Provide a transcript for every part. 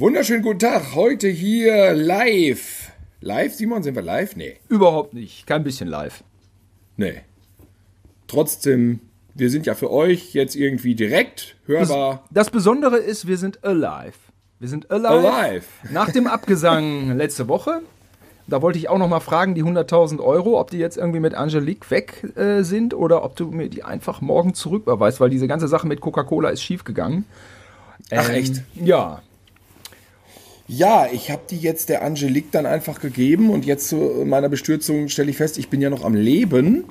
Wunderschönen guten Tag. Heute hier live. Live, Simon? Sind wir live? Nee. Überhaupt nicht. Kein bisschen live. Nee. Trotzdem, wir sind ja für euch jetzt irgendwie direkt hörbar. Das, das Besondere ist, wir sind alive. Wir sind alive. Alive. Nach dem Abgesang letzte Woche. Da wollte ich auch noch mal fragen, die 100.000 Euro, ob die jetzt irgendwie mit Angelique weg äh, sind oder ob du mir die einfach morgen zurücküberweist, weil diese ganze Sache mit Coca-Cola ist schiefgegangen. Ach, echt? Ja. Ja, ich habe die jetzt der Angelique dann einfach gegeben und jetzt zu meiner Bestürzung stelle ich fest, ich bin ja noch am Leben.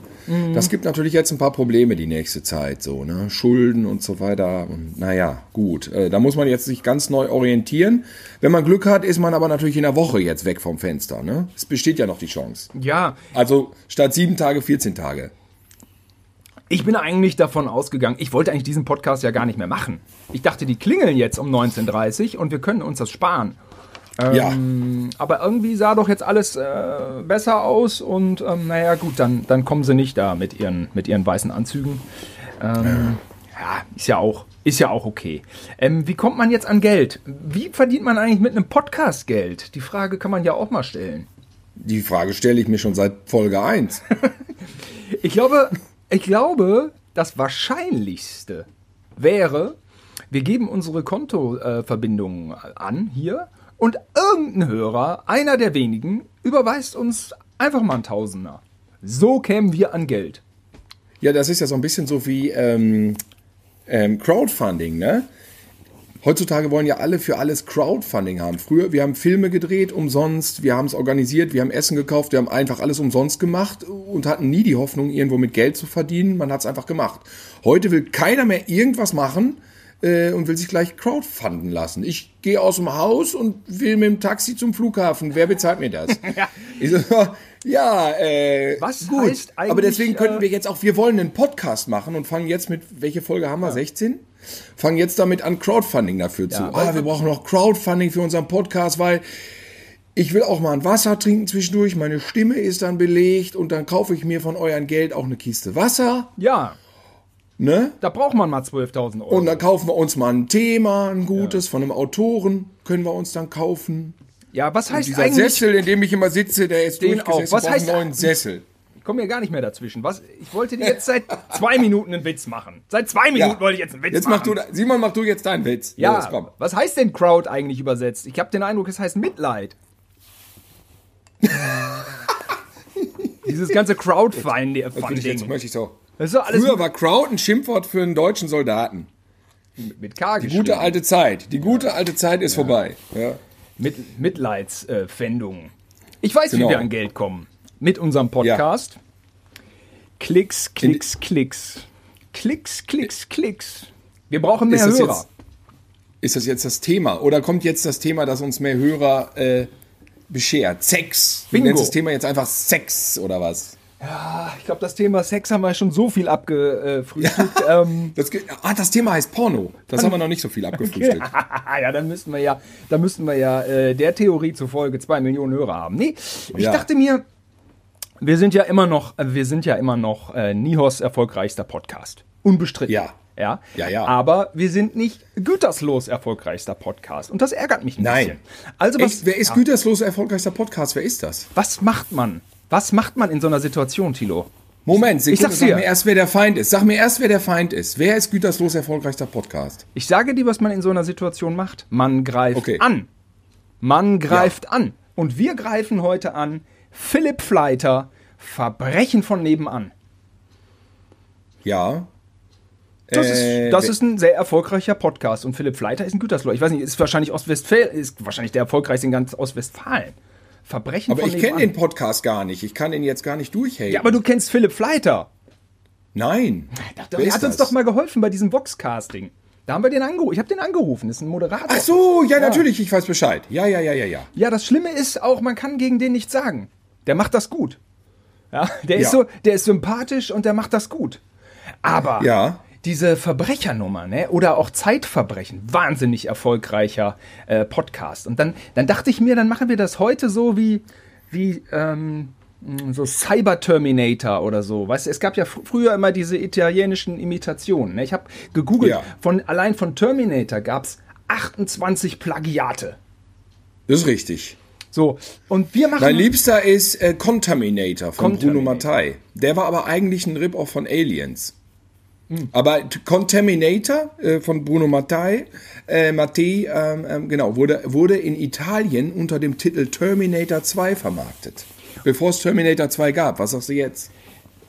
Das gibt natürlich jetzt ein paar Probleme die nächste Zeit, so, ne? Schulden und so weiter. Und naja, gut. Äh, da muss man jetzt sich ganz neu orientieren. Wenn man Glück hat, ist man aber natürlich in der Woche jetzt weg vom Fenster, ne? Es besteht ja noch die Chance. Ja, Also statt sieben Tage, 14 Tage. ich bin eigentlich davon ausgegangen, ich wollte eigentlich diesen Podcast ja gar nicht mehr machen. Ich dachte, die klingeln jetzt um 19.30 Uhr und wir können uns das sparen. Ja. Aber irgendwie sah doch jetzt alles äh, besser aus und ähm, naja, gut, dann, dann kommen sie nicht da mit ihren, mit ihren weißen Anzügen. Ähm, ja. ist ja auch, ist ja auch okay. Ähm, wie kommt man jetzt an Geld? Wie verdient man eigentlich mit einem Podcast Geld? Die Frage kann man ja auch mal stellen. Die Frage stelle ich mir schon seit Folge 1. Ich glaube, ich glaube, das Wahrscheinlichste wäre, wir geben unsere Kontoverbindungen an hier und irgendein Hörer, einer der wenigen, überweist uns einfach mal einen Tausender. So kämen wir an Geld. Ja, das ist ja so ein bisschen so wie ähm, ähm, Crowdfunding, ne? Heutzutage wollen ja alle für alles Crowdfunding haben. Früher, wir haben Filme gedreht umsonst, wir haben es organisiert, wir haben Essen gekauft, wir haben einfach alles umsonst gemacht und hatten nie die Hoffnung, irgendwo mit Geld zu verdienen. Man hat es einfach gemacht. Heute will keiner mehr irgendwas machen äh, und will sich gleich crowdfunden lassen. Ich gehe aus dem Haus und will mit dem Taxi zum Flughafen. Wer bezahlt mir das? Ich so, ja, äh, Was gut. heißt Aber eigentlich, deswegen könnten äh, wir jetzt auch, wir wollen einen Podcast machen und fangen jetzt mit, welche Folge haben wir? 16? Fangen jetzt damit an, Crowdfunding dafür zu. Ja, Ah, wir brauchen noch Crowdfunding für unseren Podcast, weil ich will auch mal ein Wasser trinken zwischendurch. Meine Stimme ist dann belegt und dann kaufe ich mir von euren Geld auch eine Kiste Wasser, Ja, ne? da braucht man mal 12.000 Euro. Und dann kaufen wir uns mal ein Thema, ein gutes von einem Autoren, können wir uns dann kaufen. ja, was heißt Dieser eigentlich... Sessel, in dem ich immer sitze, der ist Den durchgesessen. Was heißt- neuen Sessel. Ich komme hier gar nicht mehr dazwischen. Was? Ich wollte dir jetzt seit zwei Minuten einen Witz machen. Seit zwei Minuten wollte ich jetzt einen Witz Jetzt mach machen. du, Simon, mach du jetzt deinen Witz. Ja, Los, komm. was heißt denn Crowd eigentlich übersetzt? Ich habe den Eindruck, es heißt Mitleid. Dieses ganze Crowdfunding. Ich jetzt, möchte ich so. Früher war Crowd ein Schimpfwort für einen deutschen Soldaten. mit, mit K Die gute alte Zeit. Die gute alte Zeit ist vorbei. Ja. mit Mitleidspfändungen. Ich weiß, Genau. wie wir an Geld kommen. Mit unserem Podcast. Klicks, Klicks, Klicks. Klicks, Klicks, Klicks. Wir brauchen mehr Ist Hörer. jetzt- Ist das jetzt das Thema? Oder kommt jetzt das Thema, das uns mehr Hörer äh, beschert? Sex. Du Bingo. nennst das Thema jetzt einfach Sex oder was? Ich glaube, das Thema Sex haben wir schon so viel abgefrühstückt. ähm, Das, ah, das Thema heißt Porno. Das haben wir noch nicht so viel abgefrühstückt. ja, dann müssten wir ja, dann müssten wir ja äh, der Theorie zufolge zwei Millionen Hörer haben. Nee, ich Ja. dachte mir, wir sind ja immer noch, wir sind ja immer noch äh, Nihos erfolgreichster Podcast. Unbestritten. Ja. Ja. Ja, ja. Aber wir sind nicht güterslos erfolgreichster Podcast. Und das ärgert mich ein Nein. bisschen. Also was, Echt? Wer ist güterslos erfolgreichster Podcast? Wer ist das? was macht man? Was macht man in so einer Situation, Tilo? Moment, Sekunde, sag's sag dir. mir erst, wer der Feind ist. Sag mir erst, wer der Feind ist. Wer ist güterslos erfolgreichster Podcast? Ich sage dir, was man in so einer Situation macht. Man greift Okay. an. Man greift an. Und wir greifen heute an Philipp Fleiter, Verbrechen von nebenan. Ja. Das, Äh, ist, das ist ein sehr erfolgreicher Podcast. Und Philipp Fleiter ist ein Gütersloh. Ich weiß nicht, ist wahrscheinlich Ostwestfalen, ist wahrscheinlich der erfolgreichste in ganz Ostwestfalen. Verbrechen Aber von ich kenne den Podcast gar nicht. Ich kann ihn jetzt gar nicht durchhaten. Ja, aber du kennst Philipp Fleiter. Nein. Wer Er ist hat uns das? doch mal geholfen bei diesem Vox-Casting. Da haben wir den angerufen. Ich habe den angerufen. Das ist ein Moderator. Ach so, ja, natürlich, ich weiß Bescheid. Ja, ja, ja, ja, ja. Ja, das Schlimme ist auch, man kann gegen den nichts sagen. Der macht das gut. Ja, der ist Ja. so, der ist sympathisch und der macht das gut. Aber Ja. Diese Verbrechernummer, ne, oder auch Zeitverbrechen, wahnsinnig erfolgreicher äh, Podcast. Und dann, dann dachte ich mir, dann machen wir das heute so wie, wie ähm, mh, so Cyber Terminator oder so. Weißt du, es gab ja fr früher immer diese italienischen Imitationen. Ne? Ich habe gegoogelt, Ja. von, allein von Terminator gab es 28 Plagiate. Das ist richtig. So, und wir machen. Mein Liebster ist äh, Contaminator von Bruno Contaminator. Mattei. Der war aber eigentlich ein Rip-Off von Aliens. Aber Contaminator äh, von Bruno Mattei, äh, Mattei, ähm, ähm, genau, wurde, wurde in Italien unter dem Titel Terminator 2 vermarktet. Bevor es Terminator 2 gab. Was sagst du jetzt?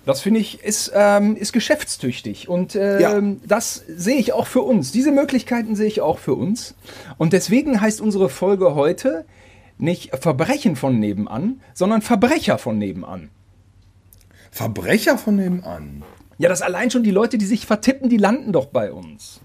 Das finde ich ist, ähm, ist geschäftstüchtig und ähm, Ja. das sehe ich auch für uns. Diese Möglichkeiten sehe ich auch für uns. Und deswegen heißt unsere Folge heute nicht Verbrechen von nebenan, sondern Verbrecher von nebenan. Verbrecher von nebenan. Ja, das allein schon die Leute, die sich vertippen, die landen doch bei uns.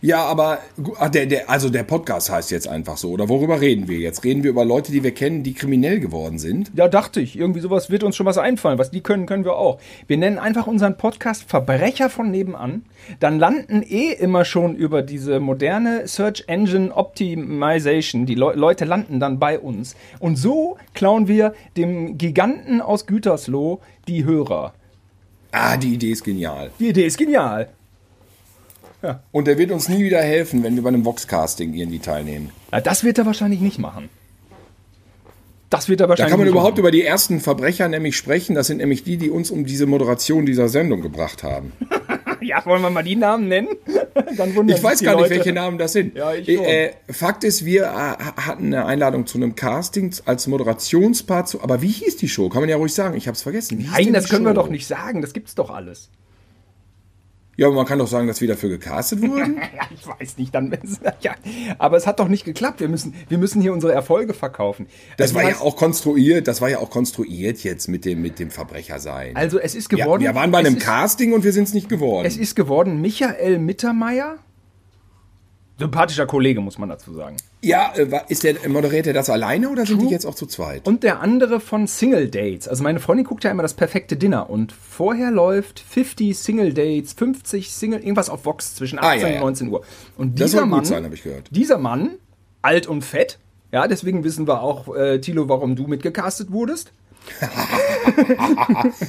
Ja, aber ach, der, der, also der Podcast heißt jetzt einfach so. Oder worüber reden wir jetzt? Reden wir über Leute, die wir kennen, die kriminell geworden sind? Ja, dachte ich. Irgendwie sowas wird uns schon was einfallen. Was die können, können wir auch. Wir nennen einfach unseren Podcast Verbrecher von nebenan. Dann landen eh immer schon über diese moderne Search Engine Optimization. Die Leu Leute landen dann bei uns. Und so klauen wir dem Giganten aus Gütersloh die Hörer. Ah, die Idee ist genial. Die Idee ist genial. Und der wird uns nie wieder helfen, wenn wir bei einem Voxcasting irgendwie teilnehmen. Ja, das wird er wahrscheinlich nicht machen. Das wird er Da wahrscheinlich kann man überhaupt machen. über die ersten Verbrecher nämlich sprechen. Das sind nämlich die, die uns um diese Moderation dieser Sendung gebracht haben. Ja, wollen wir mal die Namen nennen? Dann wundern Ich weiß gar nicht, Leute. welche Namen das sind. Ja, schon. äh, Fakt ist, wir äh, hatten eine Einladung zu einem Casting als Moderationspart. Zu, aber wie hieß die Show? Kann man ja ruhig sagen. Ich habe es vergessen. Wie Nein, das können wir Show? doch nicht sagen. Das gibt's doch alles. Ja, aber man kann doch sagen, dass wir dafür gecastet wurden. Ja, ich weiß nicht, dann ja, aber es hat doch nicht geklappt. Wir müssen, wir müssen hier unsere Erfolge verkaufen. Das Also, war ja auch konstruiert. Das war ja auch konstruiert jetzt mit dem mit dem Verbrecher sein. Also es ist ja, geworden. wir waren bei einem ist, Casting und wir sind es nicht geworden. Es ist geworden Michael Mittermeier. Sympathischer Kollege, muss man dazu sagen. ja, äh, ist der moderiert er das alleine oder sind die jetzt auch zu zweit? Und der andere von Single Dates. Also meine Freundin guckt ja immer das perfekte Dinner und vorher läuft 50 Single Dates, 50 Single, irgendwas auf Vox zwischen 18 Ah, ja, ja. und 19 Uhr. Und Das dieser soll gut Mann, sein, habe ich gehört. dieser Mann, alt und fett, ja, deswegen wissen wir auch, äh, Thilo, warum du mitgecastet wurdest.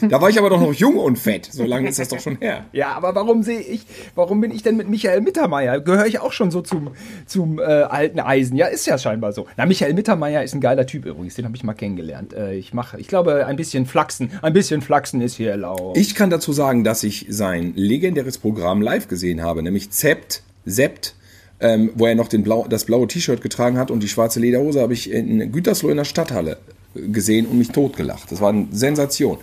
Da war ich aber doch noch jung und fett. So lange ist das doch schon her. Ja, aber warum sehe ich, warum bin ich denn mit Michael Mittermeier? Gehöre ich auch schon so zum, zum äh, alten Eisen? Ja, ist ja scheinbar so. Na, Michael Mittermeier ist ein geiler Typ übrigens, den habe ich mal kennengelernt. Äh, ich mache, ich glaube, ein bisschen Flachsen, ein bisschen Flachsen ist hier erlaubt. Ich kann dazu sagen, dass ich sein legendäres Programm live gesehen habe, nämlich Zept, Sept, ähm, wo er noch den Blau, das blaue T-Shirt getragen hat und die schwarze Lederhose, habe ich in Gütersloh in der Stadthalle gesehen und mich totgelacht. Das war eine Sensation.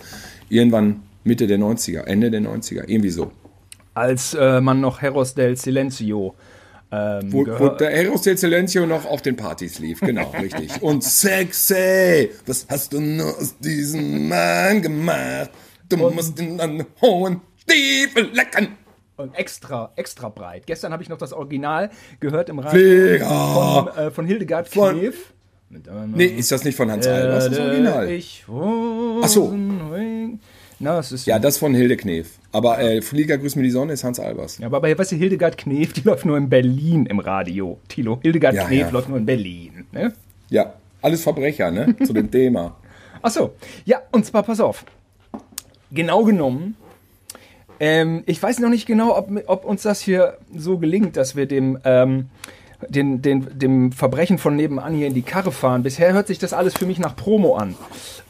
Irgendwann Mitte der 90er, Ende der 90er, irgendwie so. Als äh, man noch Heros del Silencio ähm, Wo, wo der Eros del Silencio noch auf den Partys lief, genau, richtig. Und sexy, was hast du nur aus diesem Mann gemacht? Du musst ihn an den hohen Stiefel lecken. und extra, extra breit. Gestern habe ich noch das Original gehört im Radio von, äh, von Hildegard Von- Knef. Nee, ist das nicht von Hans Albers, das Original? Ich Ach so. Na, es ist Ja, das von Hilde Knef. Aber äh, Flieger, grüß mir die Sonne ist Hans Albers. Ja, aber bei, weißt du, Hildegard Knef, die läuft nur in Berlin im Radio. Tilo, Hildegard Ja, Knef ja. läuft nur in Berlin. Ne? Ja, alles Verbrecher, ne? Zu dem Thema. Ach so, ja, und zwar, pass auf. Genau genommen, ähm, ich weiß noch nicht genau, ob, ob uns das hier so gelingt, dass wir dem, ähm, den, den, dem Verbrechen von nebenan hier in die Karre fahren. Bisher hört sich das alles für mich nach Promo an.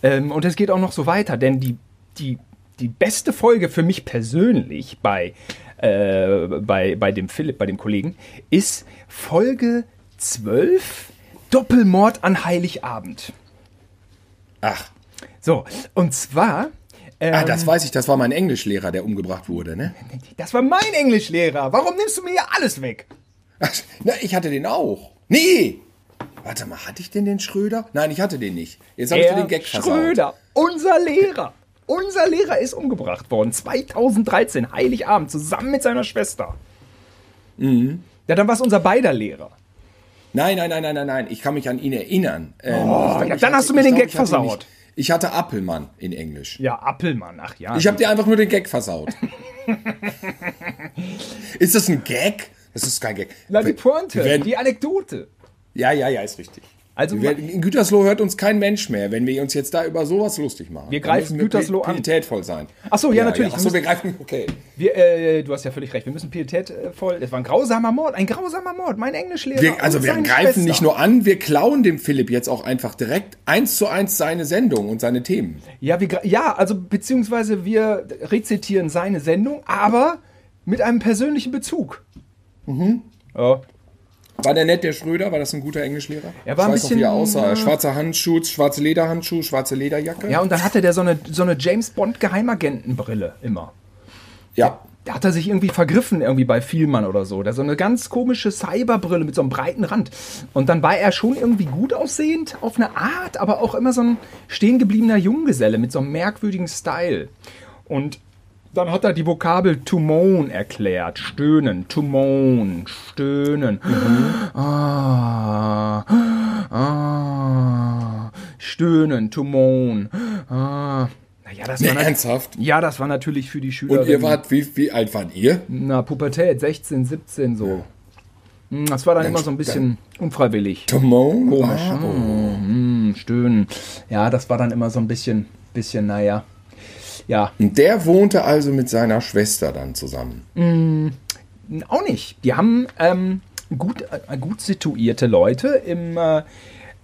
Ähm, und es geht auch noch so weiter, denn die, die, die beste Folge für mich persönlich bei, äh, bei, bei dem Philipp, bei dem Kollegen, ist Folge 12, Doppelmord an Heiligabend. Ach, So, und zwar. Ähm, ah, das weiß ich, das war mein Englischlehrer, der umgebracht wurde, ne? das war mein Englischlehrer. Warum nimmst du mir hier alles weg? Na, ich hatte den auch. Nee! Warte mal, hatte ich denn den Schröder? Nein, ich hatte den nicht. Jetzt habe ich den Gag versaut. Schröder, unser Lehrer. Unser Lehrer ist umgebracht worden. 2013, Heiligabend, zusammen mit seiner Schwester. Mhm. Ja, dann war es unser beider Lehrer. Nein, nein, nein, nein, nein, nein. Ich kann mich an ihn erinnern. Ähm, ich glaub, Oh, ja, dann hast du mir den glaub, Gag hatte versaut. Ich hatte Appelmann in Englisch. Ja, Appelmann, ach ja. Ich habe dir einfach nur den Gag versaut. ist das ein Gag? Das ist kein Gag. Na, die Wir Pointe, werden- die Anekdote. Ja, ja, ja, ist richtig. Also Wir, in Gütersloh hört uns kein Mensch mehr, wenn wir uns jetzt da über sowas lustig machen. Wir greifen müssen Gütersloh an. pietätvoll sein. Ach so, ja, natürlich. Achso, wir greifen, okay. wir, äh, du hast ja völlig recht, wir müssen pietätvoll. Es war ein grausamer Mord, ein grausamer Mord. Mein Englischlehrer. Wir, also wir greifen Schwester. nicht nur an, wir klauen dem Philipp jetzt auch einfach direkt eins zu eins seine Sendung und seine Themen. Ja, wir, ja, also beziehungsweise wir rezitieren seine Sendung, aber mit einem persönlichen Bezug. Mhm. Ja. War der nett, der Schröder? War das ein guter Englischlehrer? Er war ich ein weiß noch, wie er bisschen, aussah. äh, Schwarzer Handschuh, schwarze Lederhandschuh, schwarze Lederjacke. ja, und dann hatte der so eine, so eine James Bond Geheimagentenbrille immer. ja. Da hat er sich irgendwie vergriffen, irgendwie bei Vielmann oder so. Da so eine ganz komische Cyberbrille mit so einem breiten Rand. Und dann war er schon irgendwie gut aussehend, auf eine Art, aber auch immer so ein stehengebliebener Junggeselle mit so einem merkwürdigen Style. Und dann hat er die Vokabel to moan erklärt. Stöhnen, to moan, stöhnen. Ah, ah, stöhnen, to moan. Ah. Naja, das Nee, war ernsthaft? ja, das war natürlich für die Schüler. Und ihr wart, wie, wie alt wart ihr? Na, Pubertät, 16, 17 so. Hm, Das war dann immer so ein bisschen unfreiwillig. Timon? Komisch. Ah, oh. Hm, stöhnen. Ja, das war dann immer so ein bisschen, bisschen, naja. Ja, Und der wohnte also mit seiner Schwester dann zusammen. auch nicht. Die haben ähm, gut, äh, gut situierte Leute im, äh,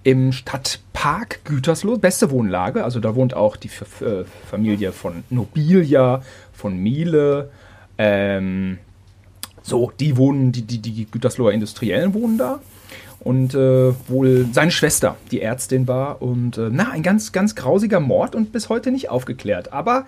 im Stadtpark Gütersloh, beste Wohnlage. Also da wohnt auch die F äh, Familie von Nobilia, von Miele. Ähm, so, die wohnen, die, die, die Gütersloher Industriellen wohnen da. Und äh, wohl seine Schwester, die Ärztin war. Und äh, na, ein ganz, ganz grausiger Mord und bis heute nicht aufgeklärt. Aber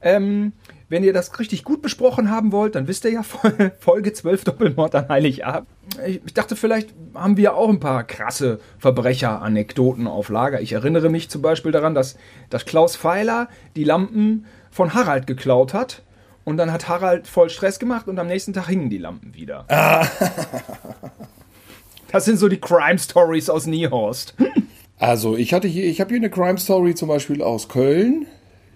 ähm, wenn ihr das richtig gut besprochen haben wollt, dann wisst ihr ja Fol- Folge 12 Doppelmord an Heiligabend. Ich, ich dachte, vielleicht haben wir auch ein paar krasse Verbrecher-Anekdoten auf Lager. Ich erinnere mich zum Beispiel daran, dass, dass Klaus Pfeiler die Lampen von Harald geklaut hat. Und dann hat Harald voll Stress gemacht und am nächsten Tag hingen die Lampen wieder. Das sind so die Crime Stories aus Niehorst. Also ich hatte hier, ich habe hier eine Crime Story zum Beispiel aus Köln.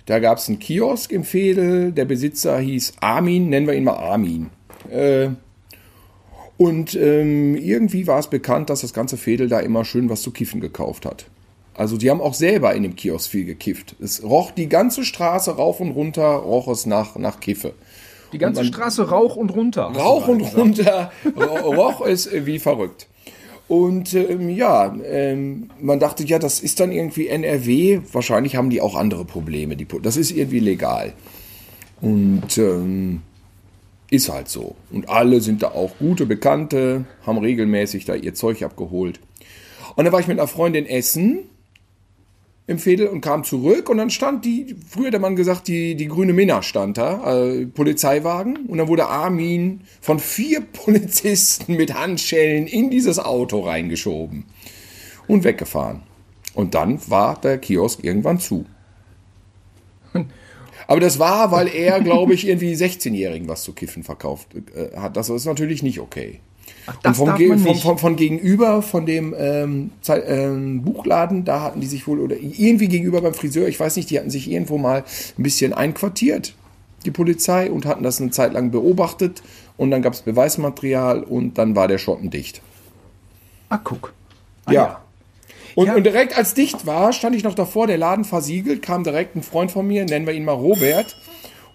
Da gab es einen Kiosk im Fedel. Der Besitzer hieß Armin, nennen wir ihn mal Armin. Äh, und ähm, irgendwie war es bekannt, dass das ganze Fedel da immer schön was zu kiffen gekauft hat. Also die haben auch selber in dem Kiosk viel gekifft. Es roch die ganze Straße rauf und runter, roch es nach, nach Kiffe. Die ganze man- Straße Rauch und runter. Rauch und gesagt. runter ro- roch es wie verrückt. Und ähm, ja, ähm, man dachte, ja, das ist dann irgendwie NRW. Wahrscheinlich haben die auch andere Probleme. Die, das ist irgendwie legal. Und ähm, ist halt so. Und alle sind da auch gute Bekannte, haben regelmäßig da ihr Zeug abgeholt. Und dann war ich mit einer Freundin essen im Fädel und kam zurück und dann stand die, früher hat man gesagt, die, die grüne Minna stand da, äh, Polizeiwagen und dann wurde Armin von vier Polizisten mit Handschellen in dieses Auto reingeschoben und weggefahren. Und dann war der Kiosk irgendwann zu. Aber das war, weil er, glaube ich, irgendwie 16-Jährigen was zu kiffen verkauft äh, hat. Das ist natürlich nicht okay. Ach, Und das vom, darf man vom, vom, von gegenüber, von dem ähm, ähm, Buchladen, da hatten die sich wohl, oder irgendwie gegenüber beim Friseur, ich weiß nicht, die hatten sich irgendwo mal ein bisschen einquartiert, die Polizei, und hatten das eine Zeit lang beobachtet. Und dann gab es Beweismaterial und dann war der Schotten dicht. Ah, guck. Ah, ja. Und, Ja. und direkt als dicht war, stand ich noch davor, der Laden versiegelt, kam direkt ein Freund von mir, nennen wir ihn mal Robert.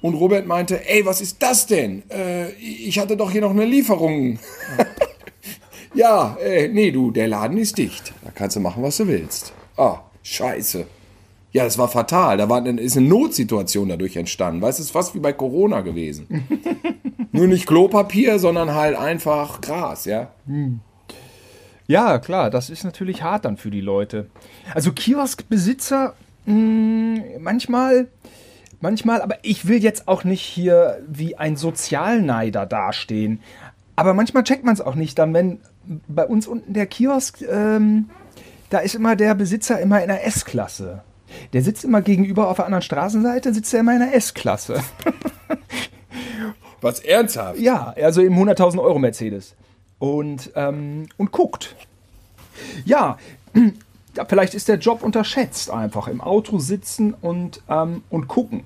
Und Robert meinte, ey, was ist das denn? Äh, ich hatte doch hier noch eine Lieferung. ja, äh, nee, du, der Laden ist dicht. Da kannst du machen, was du willst. Ah, scheiße. Ja, das war fatal. Da war, ist eine Notsituation dadurch entstanden. Weißt du, es ist fast wie bei Corona gewesen. Nur nicht Klopapier, sondern halt einfach Gras, ja. Ja, klar, das ist natürlich hart dann für die Leute. Also Kioskbesitzer, mh, manchmal, manchmal, aber ich will jetzt auch nicht hier wie ein Sozialneider dastehen. Aber manchmal checkt man es auch nicht dann, wenn bei uns unten der Kiosk, ähm, da ist immer der Besitzer immer in der S-Klasse. Der sitzt immer gegenüber auf der anderen Straßenseite, sitzt er immer in der S-Klasse. Was ernsthaft? Ja, also im 100.000 Euro Mercedes. Und, ähm, und guckt. Ja, vielleicht ist der Job unterschätzt einfach. Im Auto sitzen und, ähm, und gucken.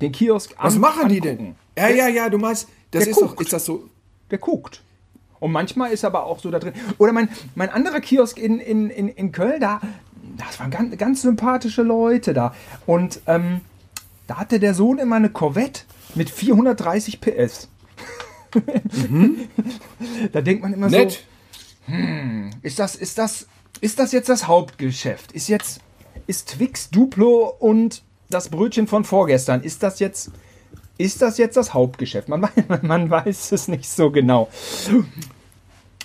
Den Kiosk Was an- machen die angucken. denn? Ja, ja, ja, du meinst, das Der ist doch, guckt. ist das so, Der guckt. Und manchmal ist aber auch so da drin. Oder mein, mein anderer Kiosk in, in, in, in Köln, da, das waren ganz, ganz sympathische Leute da. Und ähm, da hatte der Sohn immer eine Corvette mit 430 PS. Mhm. da denkt man immer Nett. so, hm, ist das, ist das, ist das jetzt das Hauptgeschäft? Ist jetzt, ist Twix Duplo und das Brötchen von vorgestern, ist das jetzt, ist das jetzt das Hauptgeschäft? Man, man weiß es nicht so genau.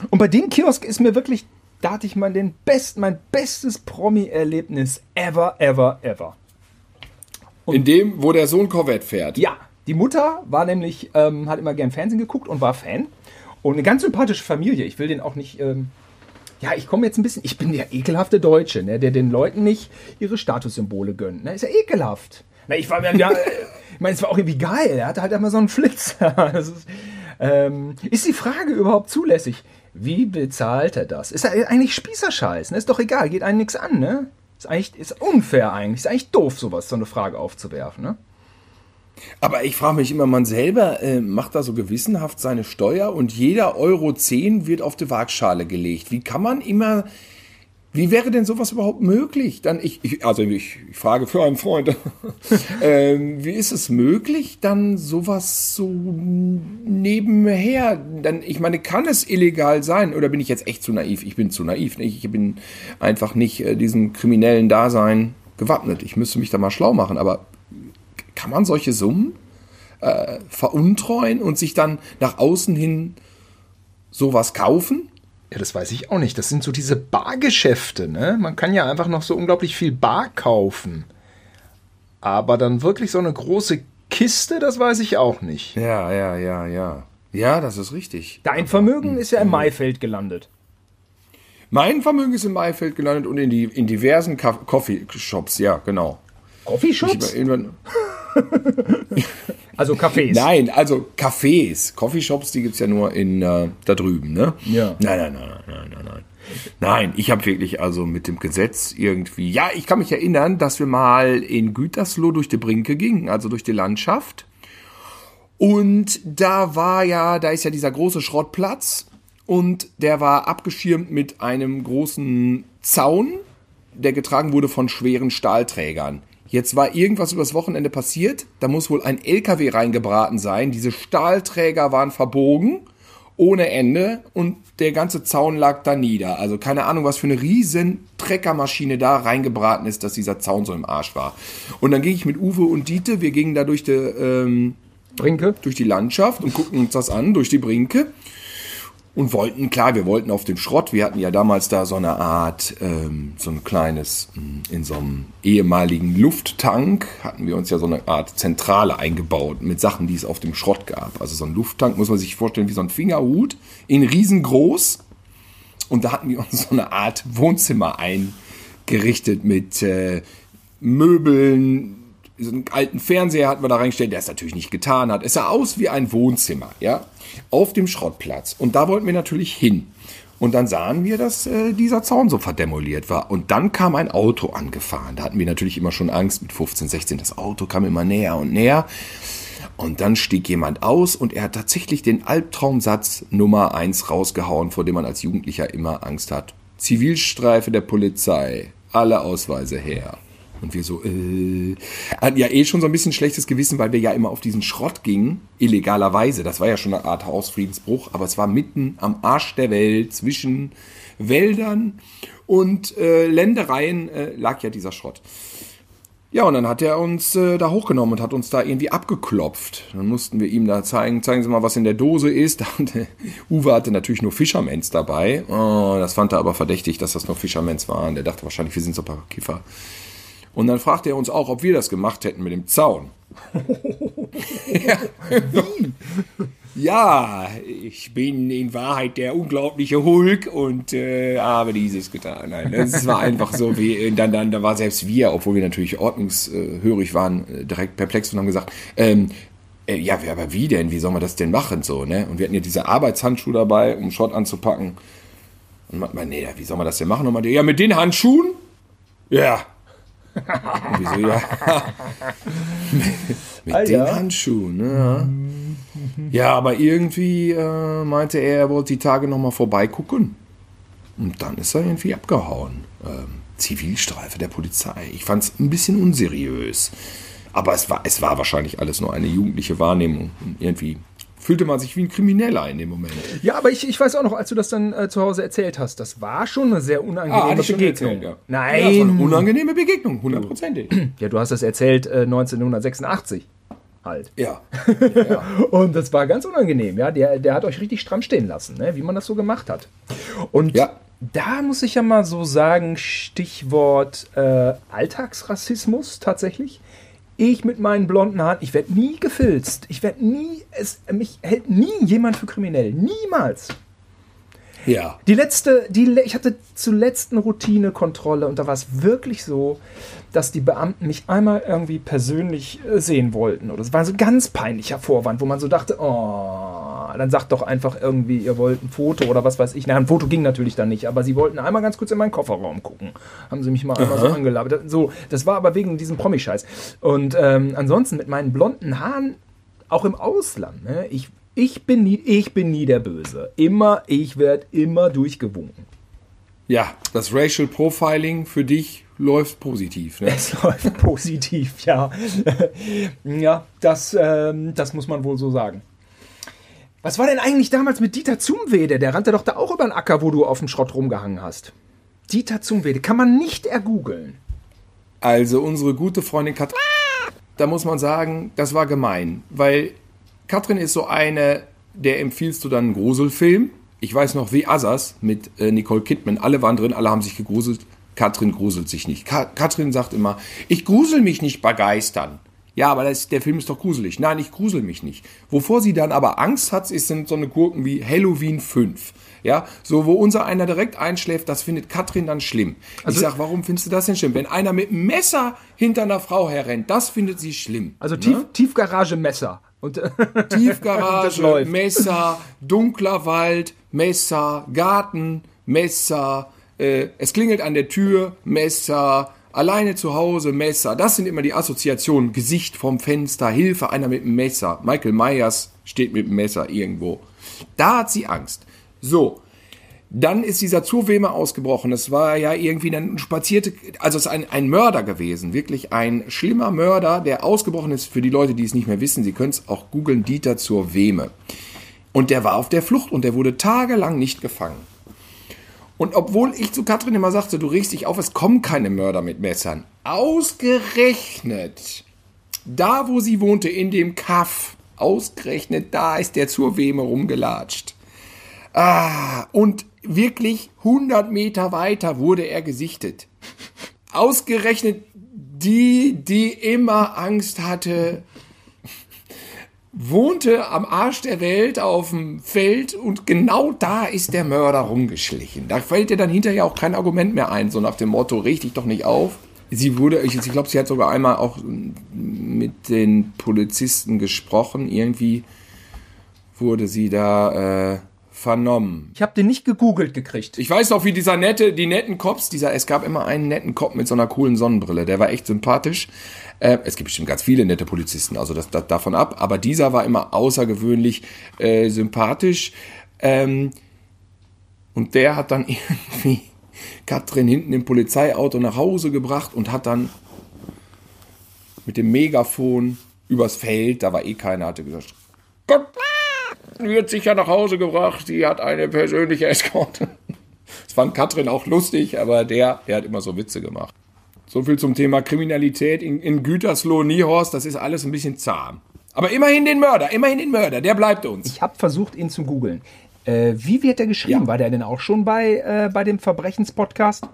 Und bei dem Kiosk ist mir wirklich, da hatte ich mal den best, mein bestes Promi-Erlebnis ever, ever, ever. Und In dem, wo der Sohn Corvette fährt. Ja, die Mutter war nämlich, ähm, hat immer gern Fernsehen geguckt und war Fan. Und eine ganz sympathische Familie. Ich will den auch nicht. Ähm, ja, ich komme jetzt ein bisschen. Ich bin der ekelhafte Deutsche, ne, der den Leuten nicht ihre Statussymbole gönnt. Ne? Ist ja ekelhaft. Na, ich war mir. Ja, ich meine, es war auch irgendwie geil. Er hatte halt immer so einen Flitzer. ist, ähm, ist die Frage überhaupt zulässig? Wie bezahlt er das? Ist er eigentlich Spießerscheiß? Ne? Ist doch egal, geht einem nichts an, ne? Ist eigentlich ist unfair eigentlich. Ist eigentlich doof, sowas, so eine Frage aufzuwerfen, ne? Aber ich frage mich immer, man selber äh, macht da so gewissenhaft seine Steuer und jeder Euro 10 wird auf die Waagschale gelegt. Wie kann man immer, wie wäre denn sowas überhaupt möglich? Dann ich, ich also ich, ich, frage für einen Freund, ähm, wie ist es möglich, dann sowas so nebenher? Dann, ich meine, kann es illegal sein oder bin ich jetzt echt zu naiv? Ich bin zu naiv. Ne? Ich bin einfach nicht äh, diesem kriminellen Dasein gewappnet. Ich müsste mich da mal schlau machen, aber kann man solche Summen äh, veruntreuen und sich dann nach außen hin sowas kaufen? Ja, das weiß ich auch nicht. Das sind so diese Bargeschäfte, ne? Man kann ja einfach noch so unglaublich viel Bar kaufen. Aber dann wirklich so eine große Kiste, das weiß ich auch nicht. Ja, ja, ja, ja. Ja, das ist richtig. Dein Vermögen ist ja im Maifeld gelandet. Mein Vermögen ist im Maifeld gelandet und in, die, in diversen Coffeeshops, ja, genau. Coffeeshops? also Cafés. Nein, also Cafés. Coffeeshops, die gibt es ja nur in äh, da drüben, ne? Ja. Nein, nein, nein, nein, nein, nein. Nein, ich habe wirklich also mit dem Gesetz irgendwie. Ja, ich kann mich erinnern, dass wir mal in Gütersloh durch die Brinke gingen, also durch die Landschaft. Und da war ja, da ist ja dieser große Schrottplatz und der war abgeschirmt mit einem großen Zaun, der getragen wurde von schweren Stahlträgern. Jetzt war irgendwas übers Wochenende passiert, da muss wohl ein LKW reingebraten sein. Diese Stahlträger waren verbogen ohne Ende und der ganze Zaun lag da nieder. Also keine Ahnung, was für eine riesen Treckermaschine da reingebraten ist, dass dieser Zaun so im Arsch war. Und dann ging ich mit Uwe und Diete, wir gingen da durch die ähm, Brinke, durch die Landschaft und guckten uns das an, durch die Brinke und wollten, klar, wir wollten auf dem Schrott, wir hatten ja damals da so eine Art, ähm, so ein kleines, mm, in so einem ehemaligen Lufttank hatten wir uns ja so eine Art Zentrale eingebaut mit Sachen, die es auf dem Schrott gab. Also so ein Lufttank muss man sich vorstellen wie so ein Fingerhut, in riesengroß. Und da hatten wir uns so eine Art Wohnzimmer eingerichtet mit äh, Möbeln, so einen alten Fernseher hatten wir da reingestellt, der es natürlich nicht getan hat. Es sah aus wie ein Wohnzimmer, ja auf dem Schrottplatz. Und da wollten wir natürlich hin. Und dann sahen wir, dass äh, dieser Zaun so verdemoliert war. Und dann kam ein Auto angefahren. Da hatten wir natürlich immer schon Angst mit 15, 16. Das Auto kam immer näher und näher. Und dann stieg jemand aus und er hat tatsächlich den Albtraumsatz Nummer 1 rausgehauen, vor dem man als Jugendlicher immer Angst hat. Zivilstreife der Polizei. Alle Ausweise her. Und wir so, äh, hatten ja eh schon so ein bisschen schlechtes Gewissen, weil wir ja immer auf diesen Schrott gingen, illegalerweise. Das war ja schon eine Art Hausfriedensbruch, aber es war mitten am Arsch der Welt, zwischen Wäldern und äh, Ländereien äh, lag ja dieser Schrott. Ja, und dann hat er uns äh, da hochgenommen und hat uns da irgendwie abgeklopft. Dann mussten wir ihm da zeigen, zeigen Sie mal, was in der Dose ist. Und, äh, Uwe hatte natürlich nur Fischermens dabei. Oh, das fand er aber verdächtig, dass das nur Fischermens waren. Der dachte wahrscheinlich, wir sind so ein paar Kiffer. Und dann fragte er uns auch, ob wir das gemacht hätten mit dem Zaun. ja. ja, ich bin in Wahrheit der unglaubliche Hulk und äh, habe dieses getan. Nein, es war einfach so, wie dann, dann, da war selbst wir, obwohl wir natürlich ordnungshörig waren, äh, direkt perplex und haben gesagt, ähm, äh, ja, aber wie denn? Wie soll man das denn machen? So, ne? Und wir hatten ja diese Arbeitshandschuhe dabei, um Schrott anzupacken. Und man, nee, wie soll man das denn machen? Und man, ja, mit den Handschuhen? Ja, Wieso ja? mit, mit ah, den ja. Handschuhen, ne? Ja, aber irgendwie äh, meinte er, er wollte die Tage nochmal vorbeigucken. Und dann ist er irgendwie abgehauen. Ähm, Zivilstreife der Polizei. Ich fand es ein bisschen unseriös. Aber es war, es war wahrscheinlich alles nur eine jugendliche Wahrnehmung. Und irgendwie fühlte man sich wie ein Krimineller in dem Moment. Ja, aber ich, ich weiß auch noch, als du das dann äh, zu Hause erzählt hast, das war schon eine sehr unangenehme Ah, Begegnung. erzählt, ja. Nein. Ja, das war eine unangenehme Begegnung, hundertprozentig. Ja, du hast das erzählt äh, 1986 halt. Ja. ja. Und das war ganz unangenehm, ja. Der, der hat euch richtig stramm stehen lassen, ne? wie man das so gemacht hat. Und Ja. da muss ich ja mal so sagen, Stichwort äh, Alltagsrassismus tatsächlich. Ich mit meinen blonden Haaren, ich werde nie gefilzt. Ich werde nie, es, mich hält nie jemand für kriminell. Niemals. Ja. Die letzte, die, ich hatte zuletzt eine Routinekontrolle und da war es wirklich so, dass die Beamten mich einmal irgendwie persönlich äh, sehen wollten. Oder es war so ein ganz peinlicher Vorwand, wo man so dachte, oh, dann sagt doch einfach irgendwie, ihr wollt ein Foto oder was weiß ich. Na, ein Foto ging natürlich dann nicht, aber sie wollten einmal ganz kurz in meinen Kofferraum gucken. Haben sie mich mal einmal so angelabert. So, das war aber wegen diesem Promi-Scheiß. Und ähm, ansonsten mit meinen blonden Haaren, auch im Ausland, ne, ich, ich, bin nie, ich bin nie der Böse. Immer, ich werde immer durchgewunken. Ja, das Racial Profiling für dich läuft positiv. Ne? Es läuft positiv, ja. ja, das, ähm, das muss man wohl so sagen. Was war denn eigentlich damals mit Dieter Zumwede? Der rannte doch da auch über den Acker, wo du auf dem Schrott rumgehangen hast. Dieter Zumwede kann man nicht ergoogeln. Also unsere gute Freundin Katrin, da muss man sagen, das war gemein, weil Katrin ist so eine, der empfiehlst du dann einen Gruselfilm. Ich weiß noch, wie Asas mit äh, Nicole Kidman, alle waren drin, alle haben sich gegruselt. Katrin gruselt sich nicht. Ka Katrin sagt immer, ich grusel mich nicht begeistern. Ja, aber das, der Film ist doch gruselig. Nein, ich grusel mich nicht. Wovor sie dann aber Angst hat, ist, sind so eine Gurken wie Halloween 5. Ja, so wo unser einer direkt einschläft, das findet Katrin dann schlimm. Also- ich sag, warum findest du das denn schlimm? Wenn einer mit einem Messer hinter einer Frau herrennt, das findet sie schlimm. Also Tief, Tiefgarage Messer. Und, Tiefgarage. Messer, dunkler Wald, Messer, Garten, Messer, äh, es klingelt an der Tür, Messer, alleine zu Hause, Messer. Das sind immer die Assoziationen. Gesicht vom Fenster, Hilfe, einer mit einem Messer. Michael Myers steht mit einem Messer irgendwo. Da hat sie Angst. So. Dann ist dieser Zurwemer ausgebrochen. Es war ja irgendwie ein spazierte, also es ist ein, ein Mörder gewesen, wirklich ein schlimmer Mörder, der ausgebrochen ist. Für die Leute, die es nicht mehr wissen, Sie können es auch googeln, Dieter zur Weme. Und der war auf der Flucht und der wurde tagelang nicht gefangen. Und obwohl ich zu Katrin immer sagte, du regst dich auf, es kommen keine Mörder mit Messern. Ausgerechnet, da wo sie wohnte, in dem Kaff, ausgerechnet, da ist der zur Weme rumgelatscht. Ah, und wirklich 100 Meter weiter wurde er gesichtet. Ausgerechnet die, die immer Angst hatte, wohnte am Arsch der Welt auf dem Feld und genau da ist der Mörder rumgeschlichen. Da fällt dir dann hinterher auch kein Argument mehr ein, so nach dem Motto, reg dich doch nicht auf. Sie wurde, ich, ich glaube, sie hat sogar einmal auch mit den Polizisten gesprochen. Irgendwie wurde sie da äh, vernommen. ich habe den nicht gegoogelt gekriegt. Ich weiß noch, wie dieser nette, die netten Cops, dieser, es gab immer einen netten Cop mit so einer coolen Sonnenbrille, der war echt sympathisch. Äh, es gibt bestimmt ganz viele nette Polizisten, also das, das davon ab, aber dieser war immer außergewöhnlich äh, sympathisch. Ähm, und der hat dann irgendwie Katrin hinten im Polizeiauto nach Hause gebracht und hat dann mit dem Megafon übers Feld, da war eh keiner, hatte gesagt, Gott, wird sicher nach Hause gebracht, sie hat eine persönliche Eskorte. Das fand Katrin auch lustig, aber der, der hat immer so Witze gemacht. So viel zum Thema Kriminalität in, in Gütersloh, Niehorst, das ist alles ein bisschen zahm. Aber immerhin den Mörder, immerhin den Mörder, der bleibt uns. Ich habe versucht, ihn zu googeln. Äh, wie wird der geschrieben? Ja. War der denn auch schon bei, äh, bei dem Verbrechenspodcast?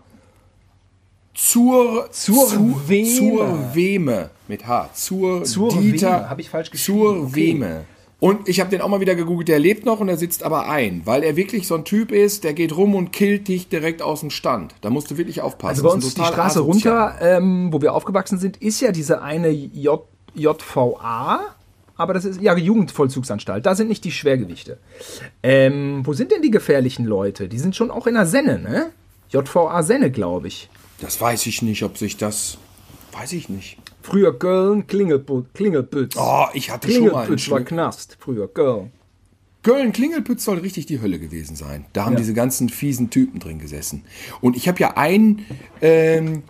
Zur, Zur zu- Weme. Zur Weme mit H. Zur, Zur Dieter. Weme, hab ich falsch geschrieben. Zur Okay. Weme. Und ich habe den auch mal wieder gegoogelt, der lebt noch und er sitzt aber ein, weil er wirklich so ein Typ ist, der geht rum und killt dich direkt aus dem Stand. Da musst du wirklich aufpassen. Also bei uns die Straße runter, ähm, wo wir aufgewachsen sind, ist ja diese eine J JVA. Aber das ist ja Jugendvollzugsanstalt. Da sind nicht die Schwergewichte. Ähm, wo sind denn die gefährlichen Leute? Die sind schon auch in der Senne, ne? JVA Senne, glaube ich. Das weiß ich nicht, ob sich das. Weiß ich nicht. Früher Köln, Klingelputz. Klingelpütz. Oh, ich hatte schon mal einen Klingelpütz war. Knast. Früher Köln. Köln Klingelpütz soll richtig die Hölle gewesen sein. Da haben Ja. diese ganzen fiesen Typen drin gesessen. Und ich habe ja einen ähm,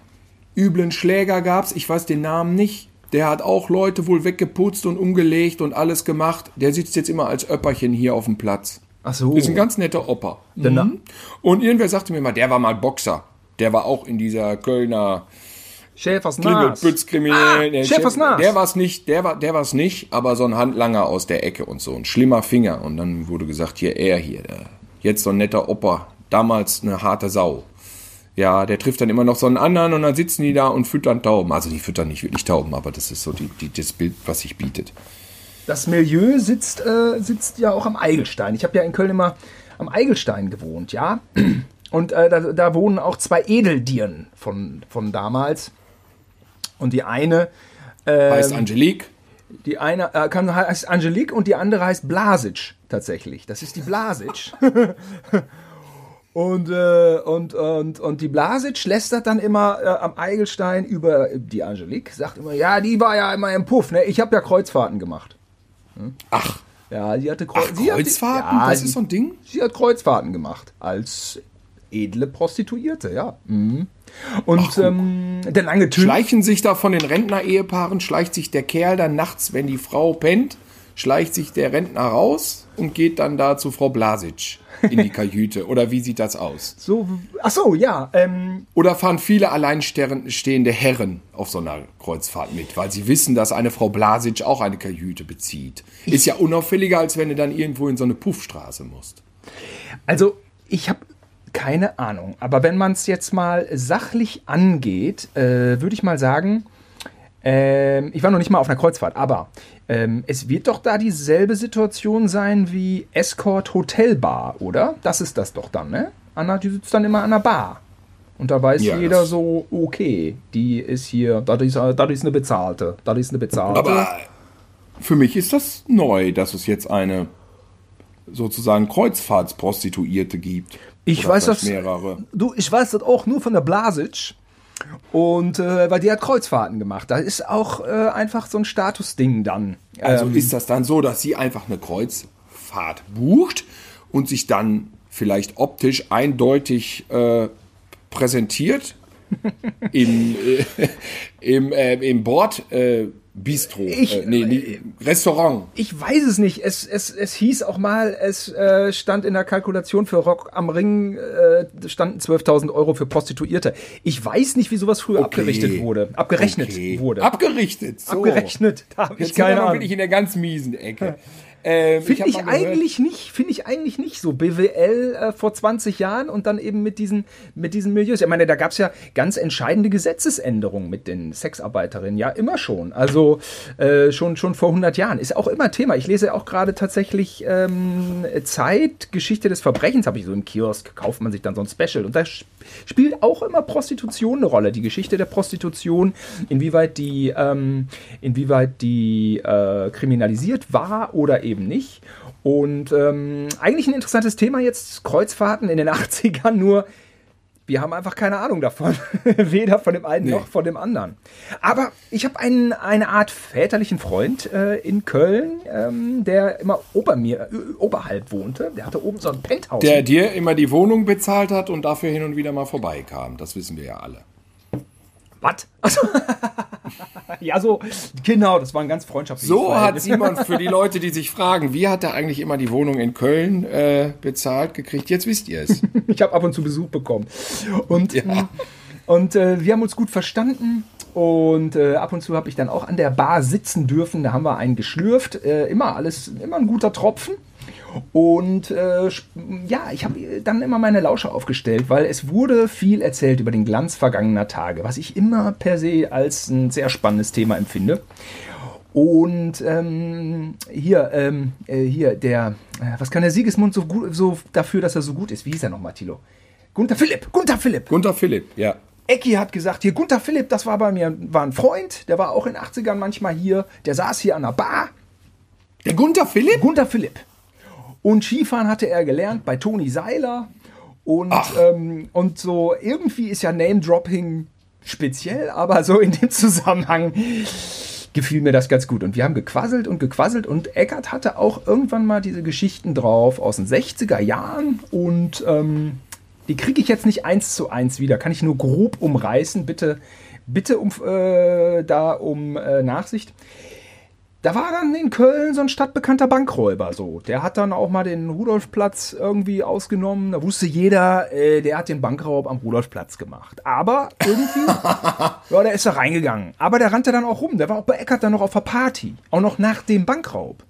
üblen Schläger gab's, ich weiß den Namen nicht. Der hat auch Leute wohl weggeputzt und umgelegt und alles gemacht. Der sitzt jetzt immer als Öpperchen hier auf dem Platz. Ach so. Ist ein ganz netter Opa. Na- Und irgendwer sagte mir mal, der war mal Boxer. Der war auch in dieser Kölner Schäfers Nas. Klingelpütz-Kriminellen. Ah, Schäfers Nas. Der war's nicht, der war, der war's nicht, aber so ein Handlanger aus der Ecke und so, ein schlimmer Finger. Und dann wurde gesagt, hier, er hier, jetzt so ein netter Opa, damals eine harte Sau. Ja, der trifft dann immer noch so einen anderen und dann sitzen die da und füttern Tauben. Also die füttern nicht wirklich Tauben, aber das ist so die, die, das Bild, was sich bietet. Das Milieu sitzt, äh, sitzt ja auch am Eigelstein. Ich habe ja in Köln immer am Eigelstein gewohnt, ja. Und äh, da, da wohnen auch zwei Edeldieren von, von damals. Und die eine, Heißt Ähm, Angelique. die eine äh, kann, heißt Angelique und die andere heißt Blasic tatsächlich. Das ist die Blasic. und, äh, und, und, und die Blasic lästert dann immer äh, am Eigelstein über die Angelique, sagt immer, ja, die war ja immer im Puff, ne? Ich habe ja Kreuzfahrten gemacht. Ach, Ja, sie hatte Kreu ach sie hatte- Kreuzfahrten? ja, das ist so ein Ding? sie hat Kreuzfahrten gemacht als edle Prostituierte, ja. Mhm. Und ähm, der lange Typ. Schleichen sich da von den Rentner-Ehepaaren, schleicht sich der Kerl dann nachts, wenn die Frau pennt, schleicht sich der Rentner raus und geht dann da zu Frau Blasic in die Kajüte. Oder wie sieht das aus? So, ach so, ja. Ähm, Oder fahren viele alleinstehende Herren auf so einer Kreuzfahrt mit, weil sie wissen, dass eine Frau Blasic auch eine Kajüte bezieht. Ist ja unauffälliger, als wenn du dann irgendwo in so eine Puffstraße musst. Also, ich habe keine Ahnung. Aber wenn man es jetzt mal sachlich angeht, äh, würde ich mal sagen, ähm, ich war noch nicht mal auf einer Kreuzfahrt, aber ähm, es wird doch da dieselbe Situation sein wie Escort Hotelbar, oder? Das ist das doch dann, ne? Anna, die sitzt dann immer an der Bar. Und da weiß Ja, jeder so, okay, die ist hier, das ist, äh, das ist eine bezahlte, das ist eine bezahlte. Aber für mich ist das neu, dass es jetzt eine sozusagen Kreuzfahrtsprostituierte gibt. Ich weiß das. mehrere. Du, ich weiß das auch nur von der Blasic. Und äh, weil die hat Kreuzfahrten gemacht. Da ist auch äh, einfach so ein Statusding dann. Also Ähm, ist das dann so, dass sie einfach eine Kreuzfahrt bucht und sich dann vielleicht optisch eindeutig äh, präsentiert im, äh, im, äh, im Bord äh, Bistro, Ich- äh, nee, nee, Restaurant. ich weiß es nicht. Es, es, es hieß auch mal, es äh, stand in der Kalkulation für Rock am Ring, äh, standen 12.000 Euro für Prostituierte. Ich weiß nicht, wie sowas früher Okay. abgerichtet wurde. Abgerechnet Okay. wurde. Abgerichtet. So. Abgerechnet. Da habe ich keine Ahnung. wirklich in der ganz miesen Ecke. Ähm, Finde ich, gehört- eigentlich nicht, finde ich eigentlich nicht so. BWL äh, vor 20 Jahren und dann eben mit diesen, mit diesen Milieus. Ich meine, da gab es ja ganz entscheidende Gesetzesänderungen mit den Sexarbeiterinnen, ja, immer schon. Also äh, schon, schon vor 100 Jahren. Ist auch immer Thema. Ich lese auch gerade tatsächlich ähm, Zeit, Geschichte des Verbrechens, habe ich so im Kiosk, kauft man sich dann so ein Special. Und da sp- spielt auch immer Prostitution eine Rolle. Die Geschichte der Prostitution, inwieweit die, ähm, inwieweit die äh, kriminalisiert war oder eben nicht. Und ähm, eigentlich ein interessantes Thema jetzt, Kreuzfahrten in den 80ern, nur wir haben einfach keine Ahnung davon. Weder von dem einen Nee. noch von dem anderen. Aber ich habe einen, eine Art väterlichen Freund äh, in Köln, ähm, der immer ober mir, äh, oberhalb wohnte. Der hatte oben so ein Penthouse. Der dir immer die Wohnung bezahlt hat und dafür hin und wieder mal vorbeikam. Das wissen wir ja alle. Was? Also, ja, so, genau, das war ein ganz freundschaftliches So hat. Simon für die Leute, die sich fragen, wie hat er eigentlich immer die Wohnung in Köln äh, bezahlt gekriegt? Jetzt wisst ihr es. Ich habe ab und zu Besuch bekommen. Und, Ja. und äh, wir haben uns gut verstanden. Und äh, ab und zu habe ich dann auch an der Bar sitzen dürfen. Da haben wir einen geschlürft. Äh, immer alles, immer ein guter Tropfen. Und äh, ja, ich habe dann immer meine Lauscher aufgestellt, weil es wurde viel erzählt über den Glanz vergangener Tage, was ich immer per se als ein sehr spannendes Thema empfinde. Und ähm, hier, ähm, äh, hier, der, äh, was kann der Siegesmund so gut, so dafür, dass er so gut ist? Wie hieß er nochmal, Tilo? Gunther Philipp, Gunther Philipp. Gunther Philipp, ja. Ecki hat gesagt, hier, Gunther Philipp, das war bei mir, war ein Freund, der war auch in den 80ern manchmal hier, der saß hier an der Bar. Der Gunther Philipp? Gunther Philipp. Und Skifahren hatte er gelernt bei Toni Seiler. Und, ähm, und so irgendwie ist ja Name-Dropping speziell, aber so in dem Zusammenhang gefiel mir das ganz gut. Und wir haben gequasselt und gequasselt und Eckart hatte auch irgendwann mal diese Geschichten drauf aus den 60er Jahren und ähm, die kriege ich jetzt nicht eins zu eins wieder, kann ich nur grob umreißen. Bitte, bitte um, äh, da um äh, Nachsicht. Da war dann in Köln so ein stadtbekannter Bankräuber so. Der hat dann auch mal den Rudolfplatz irgendwie ausgenommen. Da wusste jeder, äh, der hat den Bankraub am Rudolfplatz gemacht. Aber irgendwie, ja, der ist da reingegangen. Aber der rannte dann auch rum. Der war auch bei Eckert dann noch auf der Party. Auch noch nach dem Bankraub.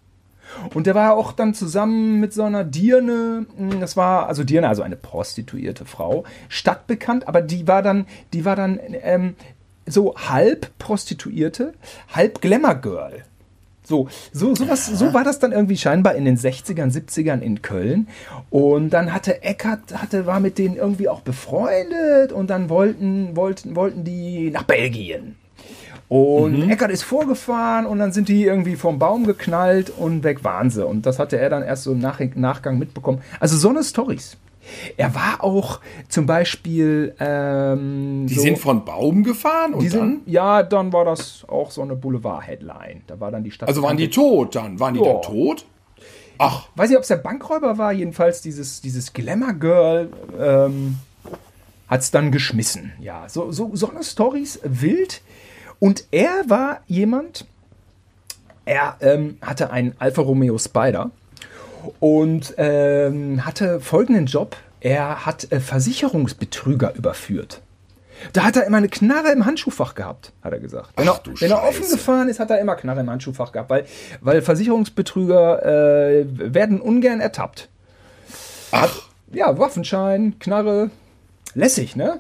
Und der war auch dann zusammen mit so einer Dirne, hm, das war, also Dirne, also eine prostituierte Frau, stadtbekannt, aber die war dann, die war dann ähm, so halb Prostituierte, halb Glamour-Girl. So, so, so, was, so war das dann irgendwie scheinbar in den 60ern, 70ern in Köln. Und dann hatte Eckert, hatte, war mit denen irgendwie auch befreundet und dann wollten, wollten, wollten die nach Belgien. Und mhm. Eckert ist vorgefahren und dann sind die irgendwie vom Baum geknallt und weg waren sie. Und das hatte er dann erst so im Nach Nachgang mitbekommen. Also so eine Storys. Er war auch zum Beispiel. Ähm, die so, sind von Baum gefahren und sind, dann? Ja, dann war das auch so eine Boulevard-Headline. Da war dann die Stadt. Also waren die tot dann? Waren die ja. dann tot? Ach. Weiß ich, ob es der Bankräuber war. Jedenfalls dieses, dieses Glamour-Girl ähm, hat es dann geschmissen. Ja, so, so, so eine Storys wild. Und er war jemand, er ähm, hatte einen Alfa Romeo Spider und ähm, hatte folgenden Job. Er hat äh, Versicherungsbetrüger überführt. Da hat er immer eine Knarre im Handschuhfach gehabt, hat er gesagt. Wenn, Ach, er, wenn er, offen gefahren ist, hat er immer Knarre im Handschuhfach gehabt, weil, weil Versicherungsbetrüger äh, werden ungern ertappt. Ach. Hat, ja, Waffenschein, Knarre, lässig, ne?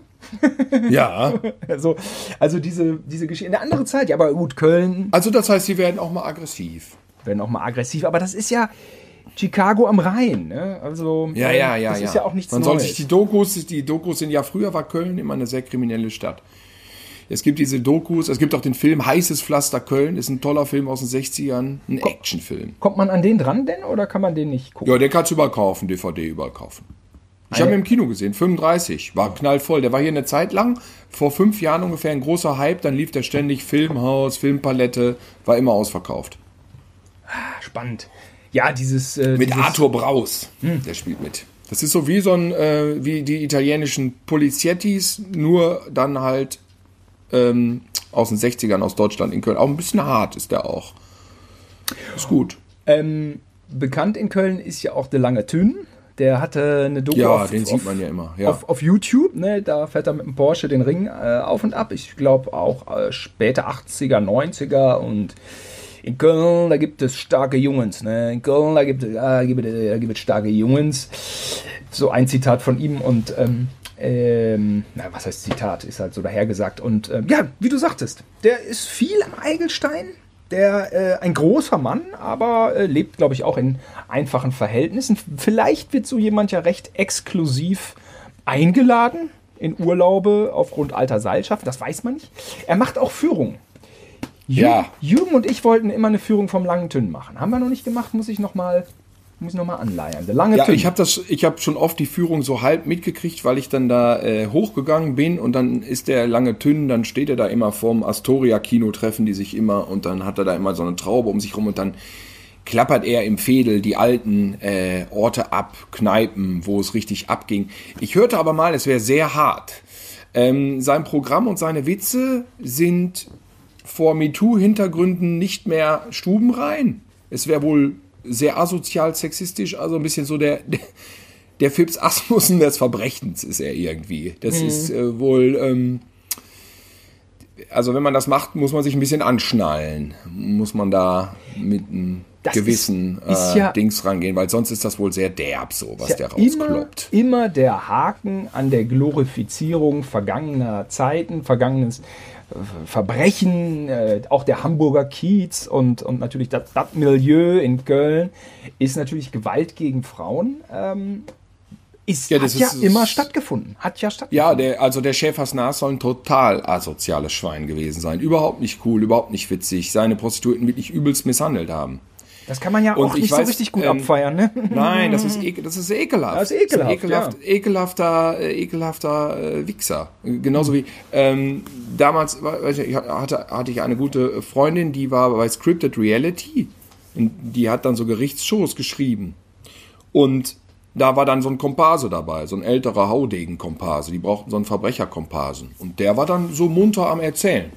Ja. also, also diese, diese Geschichte. In einer anderen Zeit, ja, aber gut, Köln. Also das heißt, sie werden auch mal aggressiv. Werden auch mal aggressiv, aber das ist ja, Chicago am Rhein. Ne? Also ja, ja, ja, das ja. ist ja auch nichts Man Neues. soll sich die Dokus, die Dokus sind ja früher war Köln immer eine sehr kriminelle Stadt. Es gibt diese Dokus, es gibt auch den Film Heißes Pflaster Köln, ist ein toller Film aus den 60ern, ein Komm, Actionfilm. Kommt man an den dran denn oder kann man den nicht gucken? Ja, der kannst du überkaufen, DVD überkaufen. Ich habe ihn im Kino gesehen, 35, war knallvoll. Der war hier eine Zeit lang, vor fünf Jahren ungefähr ein großer Hype, dann lief der ständig Filmhaus, Filmpalette, war immer ausverkauft. Ah, spannend. Ja, dieses. Äh, mit dieses Arthur Braus, hm. der spielt mit. Das ist so wie so ein, äh, wie die italienischen Poliziettis, nur dann halt ähm, aus den 60ern aus Deutschland in Köln. Auch ein bisschen hart ist der auch. Ist gut. Ähm, bekannt in Köln ist ja auch der Lange Thün. Der hatte eine Doku ja, auf, den sieht man ja immer. Ja. Auf, auf, YouTube, ne, da fährt er mit dem Porsche den Ring äh, auf und ab. Ich glaube auch äh, späte 80er, 90er und in Köln, da gibt es starke Jungs. Ne? In Köln, da gibt, es, da, gibt da gibt es starke Jungs. So ein Zitat von ihm und ähm, ähm, na, was heißt Zitat? Ist halt so dahergesagt. Und ähm, ja, wie du sagtest, der ist viel am Eigelstein. Der äh, ein großer Mann, aber äh, lebt, glaube ich, auch in einfachen Verhältnissen. Vielleicht wird so jemand ja recht exklusiv eingeladen in Urlaube aufgrund alter Seilschaft. Das weiß man nicht. Er macht auch Führungen. Jürgen, ja. Jürgen und ich wollten immer eine Führung vom Langen Tünn machen. Haben wir noch nicht gemacht, muss ich noch mal muss ich anleiern. Der lange ja, Tünn. ich habe das, ich habe schon oft die Führung so halb mitgekriegt, weil ich dann da äh, hochgegangen bin und dann ist der lange Tünn, dann steht er da immer vorm Astoria Kino, treffen die sich immer und dann hat er da immer so eine Traube um sich rum und dann klappert er im Fädel die alten äh, Orte ab, Kneipen, wo es richtig abging. Ich hörte aber mal, es wäre sehr hart. Ähm, sein Programm und seine Witze sind vor MeToo-Hintergründen nicht mehr stubenrein. Es wäre wohl sehr asozial sexistisch, also ein bisschen so der, der, der Fips Asmussen des Verbrechens ist er irgendwie. Das mhm. ist äh, wohl, ähm, also wenn man das macht, muss man sich ein bisschen anschnallen. Muss man da mit einem gewissen ist, ist äh, ja, Dings rangehen, weil sonst ist das wohl sehr derb so, was ja der rauskloppt. Immer, immer der Haken an der Glorifizierung vergangener Zeiten, vergangenes Verbrechen, äh, auch der Hamburger Kiez und, und natürlich das, das Milieu in Köln ist natürlich Gewalt gegen Frauen. Ähm, ist, ja, das hat ist, ja immer stattgefunden. Hat ja stattgefunden. Ja, der, also der Schäfers Nas soll ein total asoziales Schwein gewesen sein. Überhaupt nicht cool, überhaupt nicht witzig. Seine Prostituierten wirklich übelst misshandelt haben. Das kann man ja Und auch ich nicht weiß, so richtig gut ähm, abfeiern, ne? Nein, das ist, ekel, das ist ekelhaft. Das ist ekelhaft, ekelhaft Ekelhafter, äh, ekelhafter äh, Wichser. Genauso wie ähm, damals weiß ich, hatte, hatte ich eine gute Freundin, die war bei Scripted Reality. Und die hat dann so Gerichtsshows geschrieben. Und da war dann so ein Komparse dabei, so ein älterer Haudegen-Komparse. Die brauchten so einen Verbrecherkomparsen. Und der war dann so munter am Erzählen.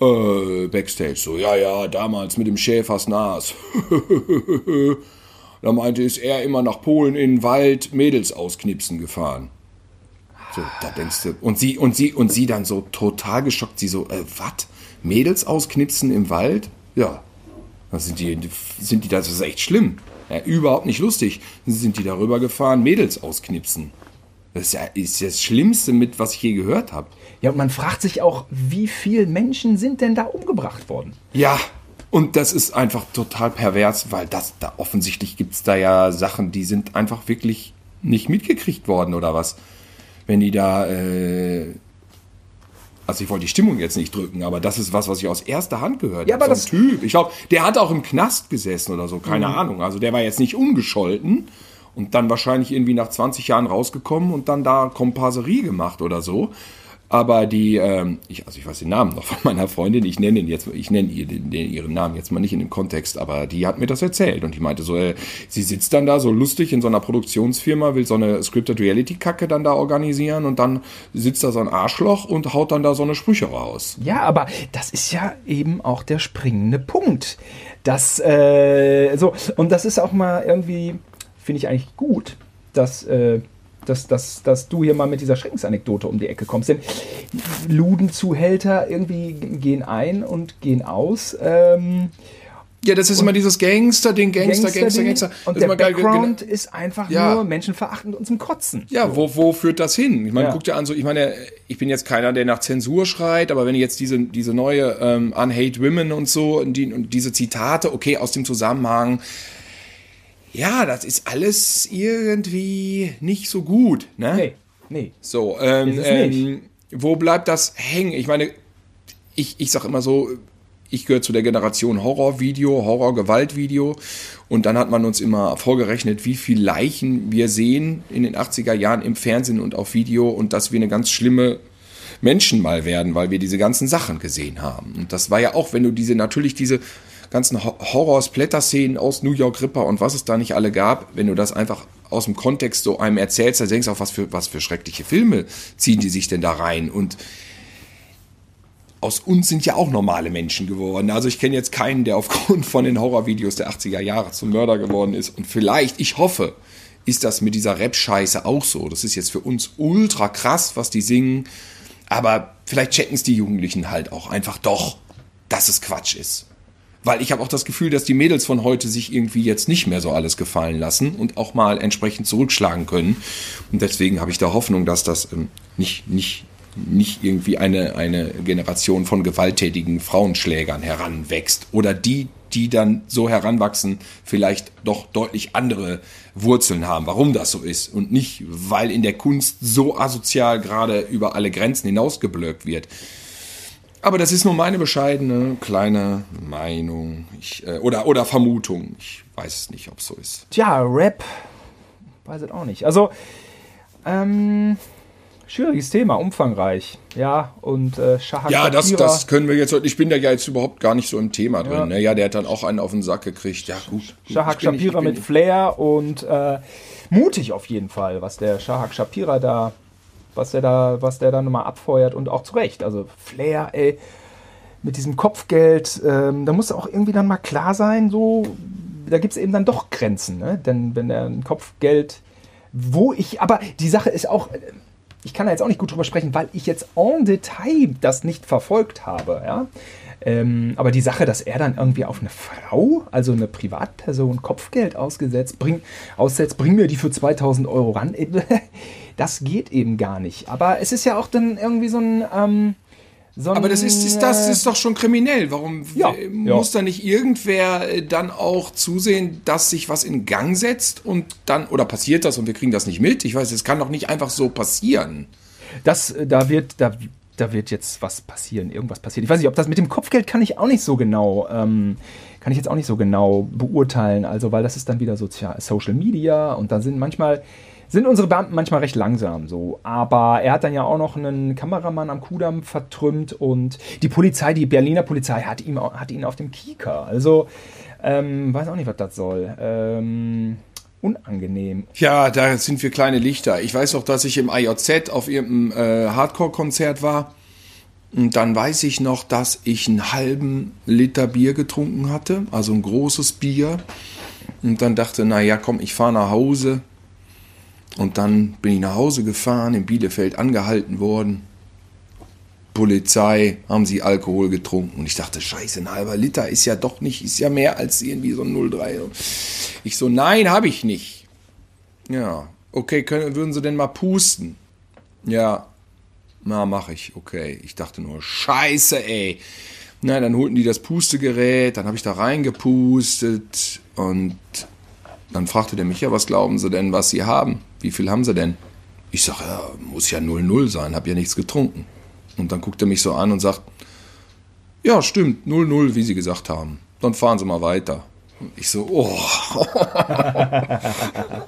Äh, Backstage, so, ja, ja, damals mit dem Schäfers Nas. da meinte, ist er immer nach Polen in den Wald Mädels ausknipsen gefahren. So, da denkst du, und sie, und sie, und sie dann so total geschockt, sie so, äh, was? Mädels ausknipsen im Wald? Ja. Da sind die, sind die, das ist echt schlimm. Ja, überhaupt nicht lustig. Sind die darüber gefahren, Mädels ausknipsen. Das ist ja ist das Schlimmste mit, was ich je gehört habe. Ja, und man fragt sich auch, wie viele Menschen sind denn da umgebracht worden? Ja, und das ist einfach total pervers, weil das da offensichtlich gibt es da ja Sachen, die sind einfach wirklich nicht mitgekriegt worden oder was. Wenn die da, äh, also ich wollte die Stimmung jetzt nicht drücken, aber das ist was, was ich aus erster Hand gehört Ja, habe. aber so ein Typ. Ich glaube, der hat auch im Knast gesessen oder so, keine Ahnung. Also der war jetzt nicht ungescholten und dann wahrscheinlich irgendwie nach 20 Jahren rausgekommen und dann da Komparserie gemacht oder so. Aber die, ähm, ich, also ich weiß den Namen noch von meiner Freundin, ich nenne ihn jetzt, ich nenne ihr den, ihren Namen jetzt mal nicht in dem Kontext, aber die hat mir das erzählt und die meinte so, äh, sie sitzt dann da so lustig in so einer Produktionsfirma, will so eine Scripted Reality Kacke dann da organisieren und dann sitzt da so ein Arschloch und haut dann da so eine Sprüche raus. Ja, aber das ist ja eben auch der springende Punkt. Das, äh, so, und das ist auch mal irgendwie, finde ich eigentlich gut, dass, äh, dass, dass, dass du hier mal mit dieser Schreckensanekdote um die Ecke kommst. Denn Ludenzuhälter irgendwie gehen ein und gehen aus. Ähm, Ja, das ist immer dieses Gangster-Ding, Gangster, Gangster, Gangster-Ding. Gangster. Und Das ist der geil, Background genau- ist einfach Ja. nur menschenverachtend und zum Kotzen. Ja, wo, wo führt das hin? Ich meine, Ja. guck dir an, so, ich meine, ich bin jetzt keiner, der nach Zensur schreit, aber wenn jetzt diese, diese neue ähm, Unhate Women und so und, die, und diese Zitate, okay, aus dem Zusammenhang, ja, das ist alles irgendwie nicht so gut, ne? Nee, nee. So, ähm, ähm, wo bleibt das hängen? Ich meine, ich, ich sag immer so, ich gehöre zu der Generation Horrorvideo, Horror-Gewaltvideo und dann hat man uns immer vorgerechnet, wie viel Leichen wir sehen in den 80er Jahren im Fernsehen und auf Video und dass wir eine ganz schlimme Menschen mal werden, weil wir diese ganzen Sachen gesehen haben. Und das war ja auch, wenn du diese, natürlich diese ganzen Ho- Horror-Splatter-Szenen aus New York Ripper und was es da nicht alle gab, wenn du das einfach aus dem Kontext so einem erzählst, dann denkst du auch, was für, was für schreckliche Filme ziehen die sich denn da rein? Und aus uns sind ja auch normale Menschen geworden. Also ich kenne jetzt keinen, der aufgrund von den Horrorvideos der 80er Jahre zum Mörder geworden ist. Und vielleicht, ich hoffe, ist das mit dieser Rap-Scheiße auch so. Das ist jetzt für uns ultra krass, was die singen. Aber vielleicht checken es die Jugendlichen halt auch einfach doch, dass es Quatsch ist. Weil ich habe auch das Gefühl, dass die Mädels von heute sich irgendwie jetzt nicht mehr so alles gefallen lassen und auch mal entsprechend zurückschlagen können. Und deswegen habe ich da Hoffnung, dass das ähm, nicht, nicht, nicht irgendwie eine, eine Generation von gewalttätigen Frauenschlägern heranwächst. Oder die, die dann so heranwachsen, vielleicht doch deutlich andere Wurzeln haben, warum das so ist. Und nicht, weil in der Kunst so asozial gerade über alle Grenzen hinausgeblöckt wird. Aber das ist nur meine bescheidene kleine Meinung ich, äh, oder, oder Vermutung. Ich weiß es nicht, ob es so ist. Tja, Rap, weiß es auch nicht. Also, ähm, schwieriges Thema, umfangreich. Ja, und äh, Shahak Ja, das, das können wir jetzt. Ich bin da ja jetzt überhaupt gar nicht so im Thema drin. Ja. Ne? Ja, der hat dann auch einen auf den Sack gekriegt. Ja, gut. gut. Shahak Ich nicht- Shapira ich mit Flair und äh, mutig auf jeden Fall, was der Shahak Shapira da, was der da, was der da nochmal abfeuert und auch zu Recht. Also Flair, ey, mit diesem Kopfgeld, ähm, da muss auch irgendwie dann mal klar sein, so, da gibt es eben dann doch Grenzen, ne? Denn wenn er ein Kopfgeld, wo ich, aber die Sache ist auch, äh, ich kann da jetzt auch nicht gut drüber sprechen, weil ich jetzt en Detail das nicht verfolgt habe, ja. Ähm, aber die Sache, dass er dann irgendwie auf eine Frau, also eine Privatperson, Kopfgeld ausgesetzt, bring, aussetzt, bring mir die für 2000 Euro ran, das geht eben gar nicht. Aber es ist ja auch dann irgendwie so ein. Ähm, so Aber das ist, ist, das äh, ist doch schon kriminell. Warum Ja, äh, ja. muss da nicht irgendwer äh, dann auch zusehen, dass sich was in Gang setzt und dann, oder passiert das und wir kriegen das nicht mit? Ich weiß, es kann doch nicht einfach so passieren. Das, äh, da wird, da da wird jetzt was passieren, irgendwas passiert. Ich weiß nicht, ob das mit dem Kopfgeld kann ich auch nicht so genau, ähm, kann ich jetzt auch nicht so genau beurteilen. Also, weil das ist dann wieder Sozial Social Media und da sind manchmal sind unsere Beamten manchmal recht langsam so. Aber er hat dann ja auch noch einen Kameramann am Kudamm vertrümmt und die Polizei, die Berliner Polizei, hat, ihm, hat ihn auf dem Kieker. Also, ähm, weiß auch nicht, was das soll. Ähm, unangenehm. Ja, da sind wir kleine Lichter. Ich weiß auch, dass ich im IJZ auf irgendeinem äh, Hardcore-Konzert war. Und dann weiß ich noch, dass ich einen halben Liter Bier getrunken hatte, also ein großes Bier. Und dann dachte, naja, komm, ich fahre nach Hause. Und dann bin ich nach Hause gefahren, in Bielefeld angehalten worden. Polizei, haben sie Alkohol getrunken. Und ich dachte, scheiße, ein halber Liter ist ja doch nicht, ist ja mehr als irgendwie so ein 03. Ich so, nein, habe ich nicht. Ja, okay, können, würden sie denn mal pusten? Ja, na, mache ich, okay. Ich dachte nur, scheiße, ey. Na, dann holten die das Pustegerät, dann habe ich da reingepustet und dann fragte der mich, ja, was glauben Sie denn, was Sie haben? Wie viel haben Sie denn? Ich sage, ja, muss ja 0-0 sein, habe ja nichts getrunken. Und dann guckt er mich so an und sagt, ja, stimmt, 0-0, wie Sie gesagt haben. Dann fahren Sie mal weiter. Ich so, oh.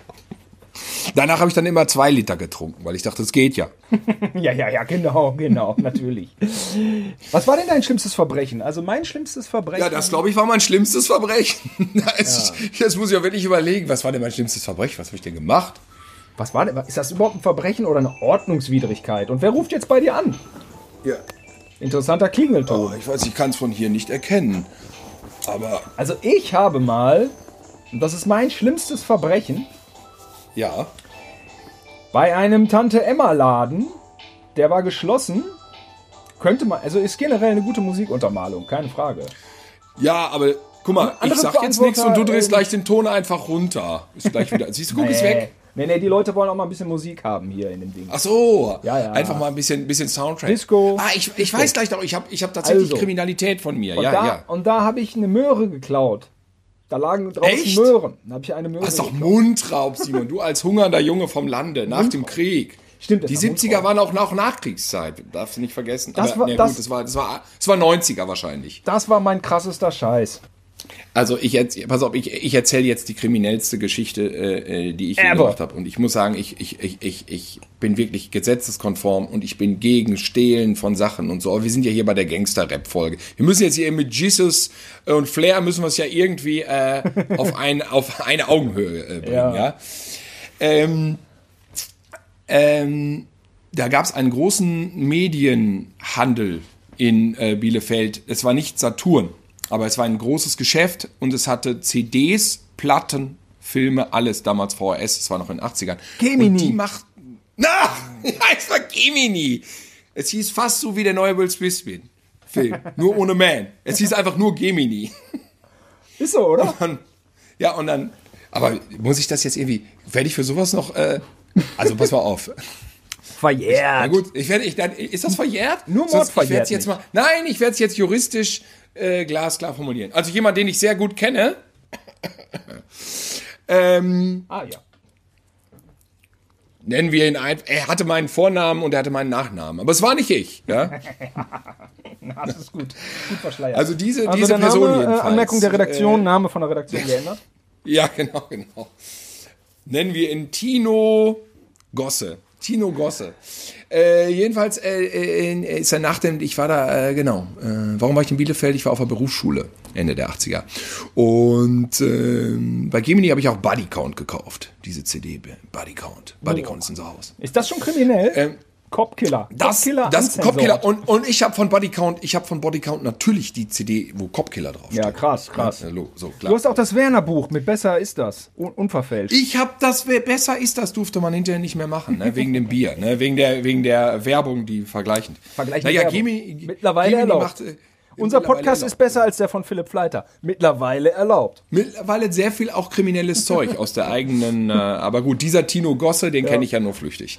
Danach habe ich dann immer zwei Liter getrunken, weil ich dachte, es geht ja. ja, ja, ja, genau, genau, natürlich. Was war denn dein schlimmstes Verbrechen? Also mein schlimmstes Verbrechen. Ja, das glaube ich war mein schlimmstes Verbrechen. Das, ja. Jetzt muss ich ja wirklich überlegen, was war denn mein schlimmstes Verbrechen? Was habe ich denn gemacht? Was war denn? Ist das überhaupt ein Verbrechen oder eine Ordnungswidrigkeit? Und wer ruft jetzt bei dir an? Ja. Interessanter Klingelton. Oh, ich weiß, ich kann es von hier nicht erkennen. Aber. Also ich habe mal, und das ist mein schlimmstes Verbrechen, ja. Bei einem Tante Emma Laden, der war geschlossen, könnte man, also ist generell eine gute Musikuntermalung, keine Frage. Ja, aber guck mal, ich sag jetzt nichts und du drehst ähm, gleich den Ton einfach runter. Ist gleich wieder. Siehst du, guck, nee. ist weg. Nee, nee, die Leute wollen auch mal ein bisschen Musik haben hier in dem Ding. Ach so, ja, ja. einfach mal ein bisschen, bisschen Soundtrack. Disco. Ah, ich, ich weiß gleich noch, ich habe ich hab tatsächlich also. Kriminalität von mir. Und ja, da, ja. Und da habe ich eine Möhre geklaut. Da lagen draußen Echt? Möhren. Da habe ich eine Möhre. Das ist doch Mundraub, Simon. Du als hungernder Junge vom Lande nach dem Krieg. Stimmt. Die 70er waren auch noch Nachkriegszeit. Darfst du nicht vergessen. Das Aber, war, nee, das, gut, das, war, das, war, das war 90er wahrscheinlich. Das war mein krassester Scheiß. Also ich pass auf, ich, ich erzähle jetzt die kriminellste Geschichte, äh, äh die ich je gemacht habe. Und ich muss sagen, ich, ich, ich, ich, ich bin wirklich gesetzeskonform und ich bin gegen Stehlen von Sachen und so. Aber wir sind ja hier bei der Gangster-Rap-Folge. Wir müssen jetzt hier mit Jesus und Flair müssen wir es ja irgendwie äh, auf, ein, auf eine Augenhöhe äh, bringen, ja. ja? Ähm, ähm, da gab es einen großen Medienhandel in äh, Bielefeld. Es war nicht Saturn aber es war ein großes Geschäft und es hatte CDs, Platten, Filme, alles damals VHS, es war noch in den 80ern. Gemini. Und die macht. Na, es war Gemini. Es hieß fast so wie der neue Will Smith Film. Nur ohne Man. Es hieß einfach nur Gemini. Ist so, oder? Und dann, ja, und dann. Aber muss ich das jetzt irgendwie. Werde ich für sowas noch. Äh, also pass mal auf. Verjährt. Na gut, ich werde, ich, dann, ist das verjährt? Nur Mord Sonst, verjährt. Ich jetzt mal, nein, ich werde es jetzt juristisch äh, glasklar formulieren. Also jemand, den ich sehr gut kenne. ähm, ah ja. Nennen wir ihn einfach. Er hatte meinen Vornamen und er hatte meinen Nachnamen. Aber es war nicht ich. Ja? das ist gut. Gut verschleiert. Also diese, also diese Person Name, äh, jedenfalls. Anmerkung der Redaktion, äh, Name von der Redaktion geändert. Ja, genau, genau. Nennen wir ihn Tino Gosse. Tino Gosse. Äh, jedenfalls äh, äh, ist er nach dem, ich war da, äh, genau, äh, warum war ich in Bielefeld? Ich war auf der Berufsschule, Ende der 80er. Und ähm, bei Gemini habe ich auch Bodycount gekauft, diese CD, Bodycount. Bodycount oh. ist unser Haus. Ist das schon kriminell? Ähm, Copkiller. Das, Copkiller das Copkiller und, und ich habe von Bodycount, ich habe von Bodycount natürlich die CD, wo Copkiller drauf Ja, krass, krass. Ja, so, du hast auch das Werner Buch mit Besser ist das, un unverfälscht. Ich habe das Besser ist das durfte man hinterher nicht mehr machen, ne? wegen dem Bier, ne? wegen der wegen der Werbung, die vergleichend. Vergleichend naja, Werbung. Gemi, mittlerweile Gemi erlaubt. Macht, äh, unser Podcast ist besser als der von Philipp Fleiter. Mittlerweile erlaubt. Mittlerweile sehr viel auch kriminelles Zeug aus der eigenen. Äh, aber gut, dieser Tino Gosse, den ja. kenne ich ja nur flüchtig.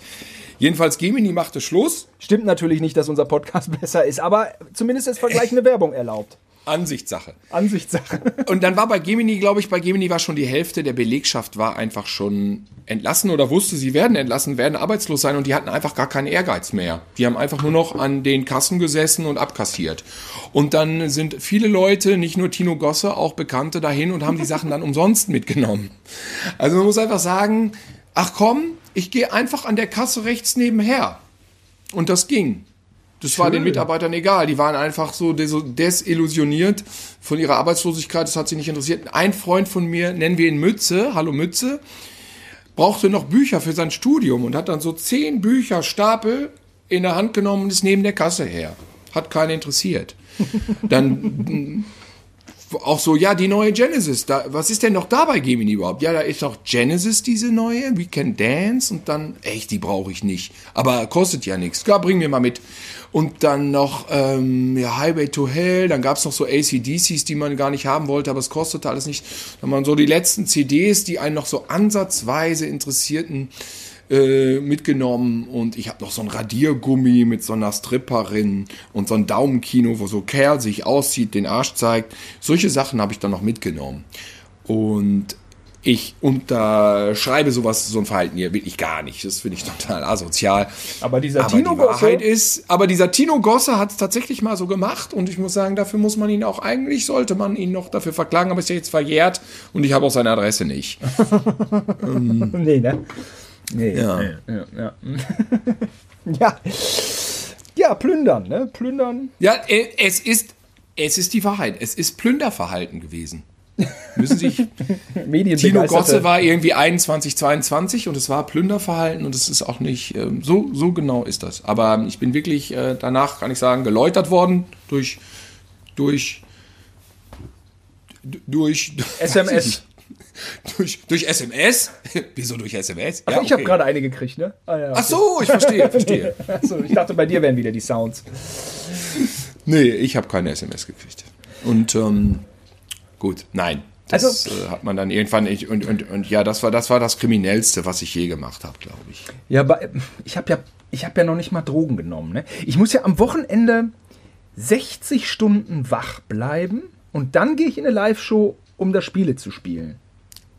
Jedenfalls Gemini machte Schluss. Stimmt natürlich nicht, dass unser Podcast besser ist, aber zumindest ist vergleichende Werbung erlaubt. Ansichtssache. Ansichtssache. Und dann war bei Gemini, glaube ich, bei Gemini war schon die Hälfte der Belegschaft war einfach schon entlassen oder wusste, sie werden entlassen, werden arbeitslos sein und die hatten einfach gar keinen Ehrgeiz mehr. Die haben einfach nur noch an den Kassen gesessen und abkassiert. Und dann sind viele Leute, nicht nur Tino Gosse, auch Bekannte dahin und haben die Sachen dann umsonst mitgenommen. Also man muss einfach sagen, ach komm, ich gehe einfach an der Kasse rechts nebenher. Und das ging. Das war den Mitarbeitern egal. Die waren einfach so desillusioniert von ihrer Arbeitslosigkeit. Das hat sie nicht interessiert. Ein Freund von mir, nennen wir ihn Mütze, hallo Mütze, brauchte noch Bücher für sein Studium und hat dann so zehn Bücher Stapel in der Hand genommen und ist neben der Kasse her. Hat keinen interessiert. Dann auch so, ja, die neue Genesis, da, was ist denn noch da bei Gemini überhaupt? Ja, da ist doch Genesis, diese neue, We Can Dance und dann, echt, die brauche ich nicht. Aber kostet ja nichts. Ja, bring mir mal mit. Und dann noch ähm, ja, Highway to Hell, dann gab es noch so ACDCs, die man gar nicht haben wollte, aber es kostete alles nicht. Dann waren so die letzten CDs, die einen noch so ansatzweise interessierten, äh, mitgenommen und ich habe noch so ein Radiergummi mit so einer Stripperin und so ein Daumenkino, wo so Kerl sich aussieht, den Arsch zeigt. Solche Sachen habe ich dann noch mitgenommen. Und ich unterschreibe sowas, so ein Verhalten hier wirklich gar nicht. Das finde ich total asozial. Aber dieser aber Tino die Wahrheit Gosse ist, aber dieser Tino Gosse hat es tatsächlich mal so gemacht und ich muss sagen, dafür muss man ihn auch eigentlich sollte man ihn noch dafür verklagen, aber ist ja jetzt verjährt und ich habe auch seine Adresse nicht. ähm, nee, ne? Nee. Ja. Ja, ja. ja. ja, plündern, ne? Plündern. Ja, äh, es ist, es ist die Wahrheit. Es ist Plünderverhalten gewesen. Müssen sich. Tino Gosse war irgendwie 21, 22 und es war Plünderverhalten und es ist auch nicht, ähm, so, so genau ist das. Aber ich bin wirklich äh, danach, kann ich sagen, geläutert worden durch, durch, durch SMS. durch, durch SMS? Wieso durch SMS? Ach, ja, ich habe gerade eine gekriegt, ne? Ah, ja, okay. Ach so, ich verstehe, verstehe. Achso, ich dachte, bei dir wären wieder die Sounds. Nee, ich habe keine SMS gekriegt. Und ähm, gut, nein. Das also, äh, hat man dann irgendwann nicht. Und, und, und ja, das war, das war das Kriminellste, was ich je gemacht habe, glaube ich. Ja, aber ich habe ja, hab ja noch nicht mal Drogen genommen. Ne? Ich muss ja am Wochenende 60 Stunden wach bleiben und dann gehe ich in eine Live-Show, um das Spiele zu spielen.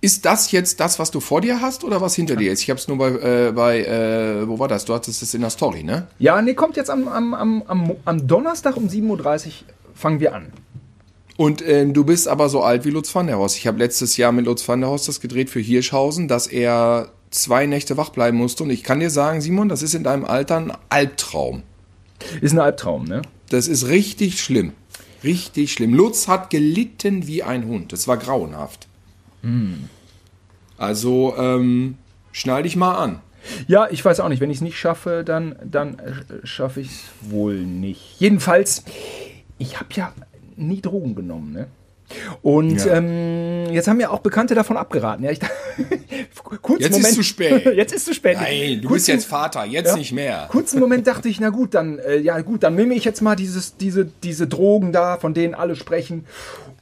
Ist das jetzt das, was du vor dir hast oder was hinter dir ist? Ich habe es nur bei, äh, bei äh, wo war das? Du hattest es in der Story, ne? Ja, nee, kommt jetzt am, am, am, am Donnerstag um 7.30 Uhr fangen wir an. Und äh, du bist aber so alt wie Lutz van der Horst. Ich habe letztes Jahr mit Lutz van der Horst das gedreht für Hirschhausen, dass er zwei Nächte wach bleiben musste. Und ich kann dir sagen, Simon, das ist in deinem Alter ein Albtraum. Ist ein Albtraum, ne? Das ist richtig schlimm. Richtig schlimm. Lutz hat gelitten wie ein Hund. Das war grauenhaft. Hm. Also ähm, schnall dich mal an. Ja, ich weiß auch nicht. Wenn ich es nicht schaffe, dann, dann schaffe ich es wohl nicht. Jedenfalls, ich habe ja nie Drogen genommen, ne? Und ja. ähm, jetzt haben ja auch Bekannte davon abgeraten. Ja, ich, kurz jetzt Moment, ist zu spät. jetzt ist zu spät. Nein, du kurzen, bist jetzt Vater, jetzt ja, nicht mehr. Kurzen Moment dachte ich, na gut, dann äh, ja gut, dann nehme ich jetzt mal dieses, diese, diese Drogen da, von denen alle sprechen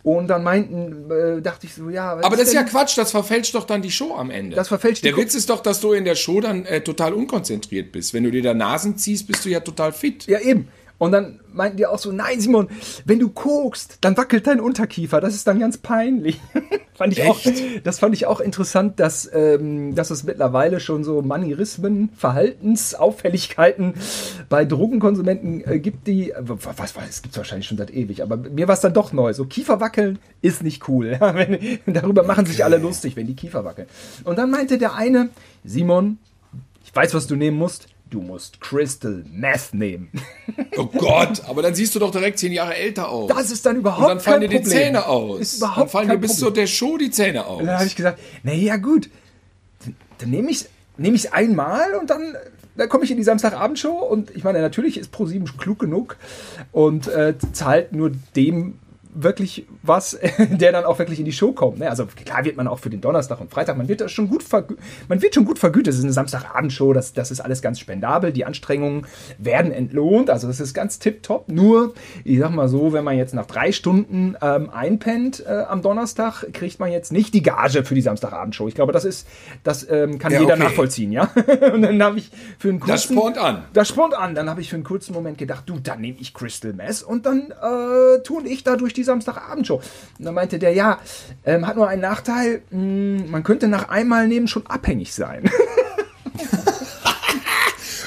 und dann meinten, äh, dachte ich so, ja. Aber das ist ja Quatsch, das verfälscht doch dann die Show am Ende. Das verfälscht Der Witz ist doch, dass du in der Show dann äh, total unkonzentriert bist. Wenn du dir da Nasen ziehst, bist du ja total fit. Ja, eben. Und dann meinten die auch so, nein, Simon, wenn du guckst, dann wackelt dein Unterkiefer. Das ist dann ganz peinlich. fand ich auch, das fand ich auch interessant, dass, ähm, dass es mittlerweile schon so Manierismen, Verhaltensauffälligkeiten bei Drogenkonsumenten äh, gibt, die, was, was, es gibt wahrscheinlich schon seit ewig, aber mir war es dann doch neu. So Kieferwackeln ist nicht cool. wenn, darüber machen sich alle lustig, wenn die Kiefer wackeln. Und dann meinte der eine, Simon, ich weiß, was du nehmen musst du musst Crystal Meth nehmen. Oh Gott, aber dann siehst du doch direkt zehn Jahre älter aus. Das ist dann überhaupt kein Problem. Und dann fallen dir die Zähne aus. Ist überhaupt dann fallen dir bis zu der Show die Zähne aus. Und dann habe ich gesagt, naja gut, dann nehme ich es nehm einmal und dann, dann komme ich in die Samstagabendshow und ich meine, natürlich ist Pro7 klug genug und äh, zahlt nur dem wirklich was, der dann auch wirklich in die Show kommt. Ne? Also klar wird man auch für den Donnerstag und Freitag, man wird schon gut, man wird schon gut vergütet. Es ist eine Samstagabendshow, das, das ist alles ganz spendabel. Die Anstrengungen werden entlohnt, also das ist ganz tipptopp. Nur, ich sag mal so, wenn man jetzt nach drei Stunden ähm, einpennt äh, am Donnerstag, kriegt man jetzt nicht die Gage für die Samstagabendshow. Ich glaube, das ist, das ähm, kann ja, jeder okay. nachvollziehen, ja. und dann habe ich für einen kurzen, das spornt an. Das spornt an. Dann habe ich für einen kurzen Moment gedacht, du, dann nehme ich Crystal Mess und dann äh, tue ich da durch die die Samstagabendshow. Und dann meinte der, ja, ähm, hat nur einen Nachteil, mh, hm, man könnte nach einmal nehmen schon abhängig sein.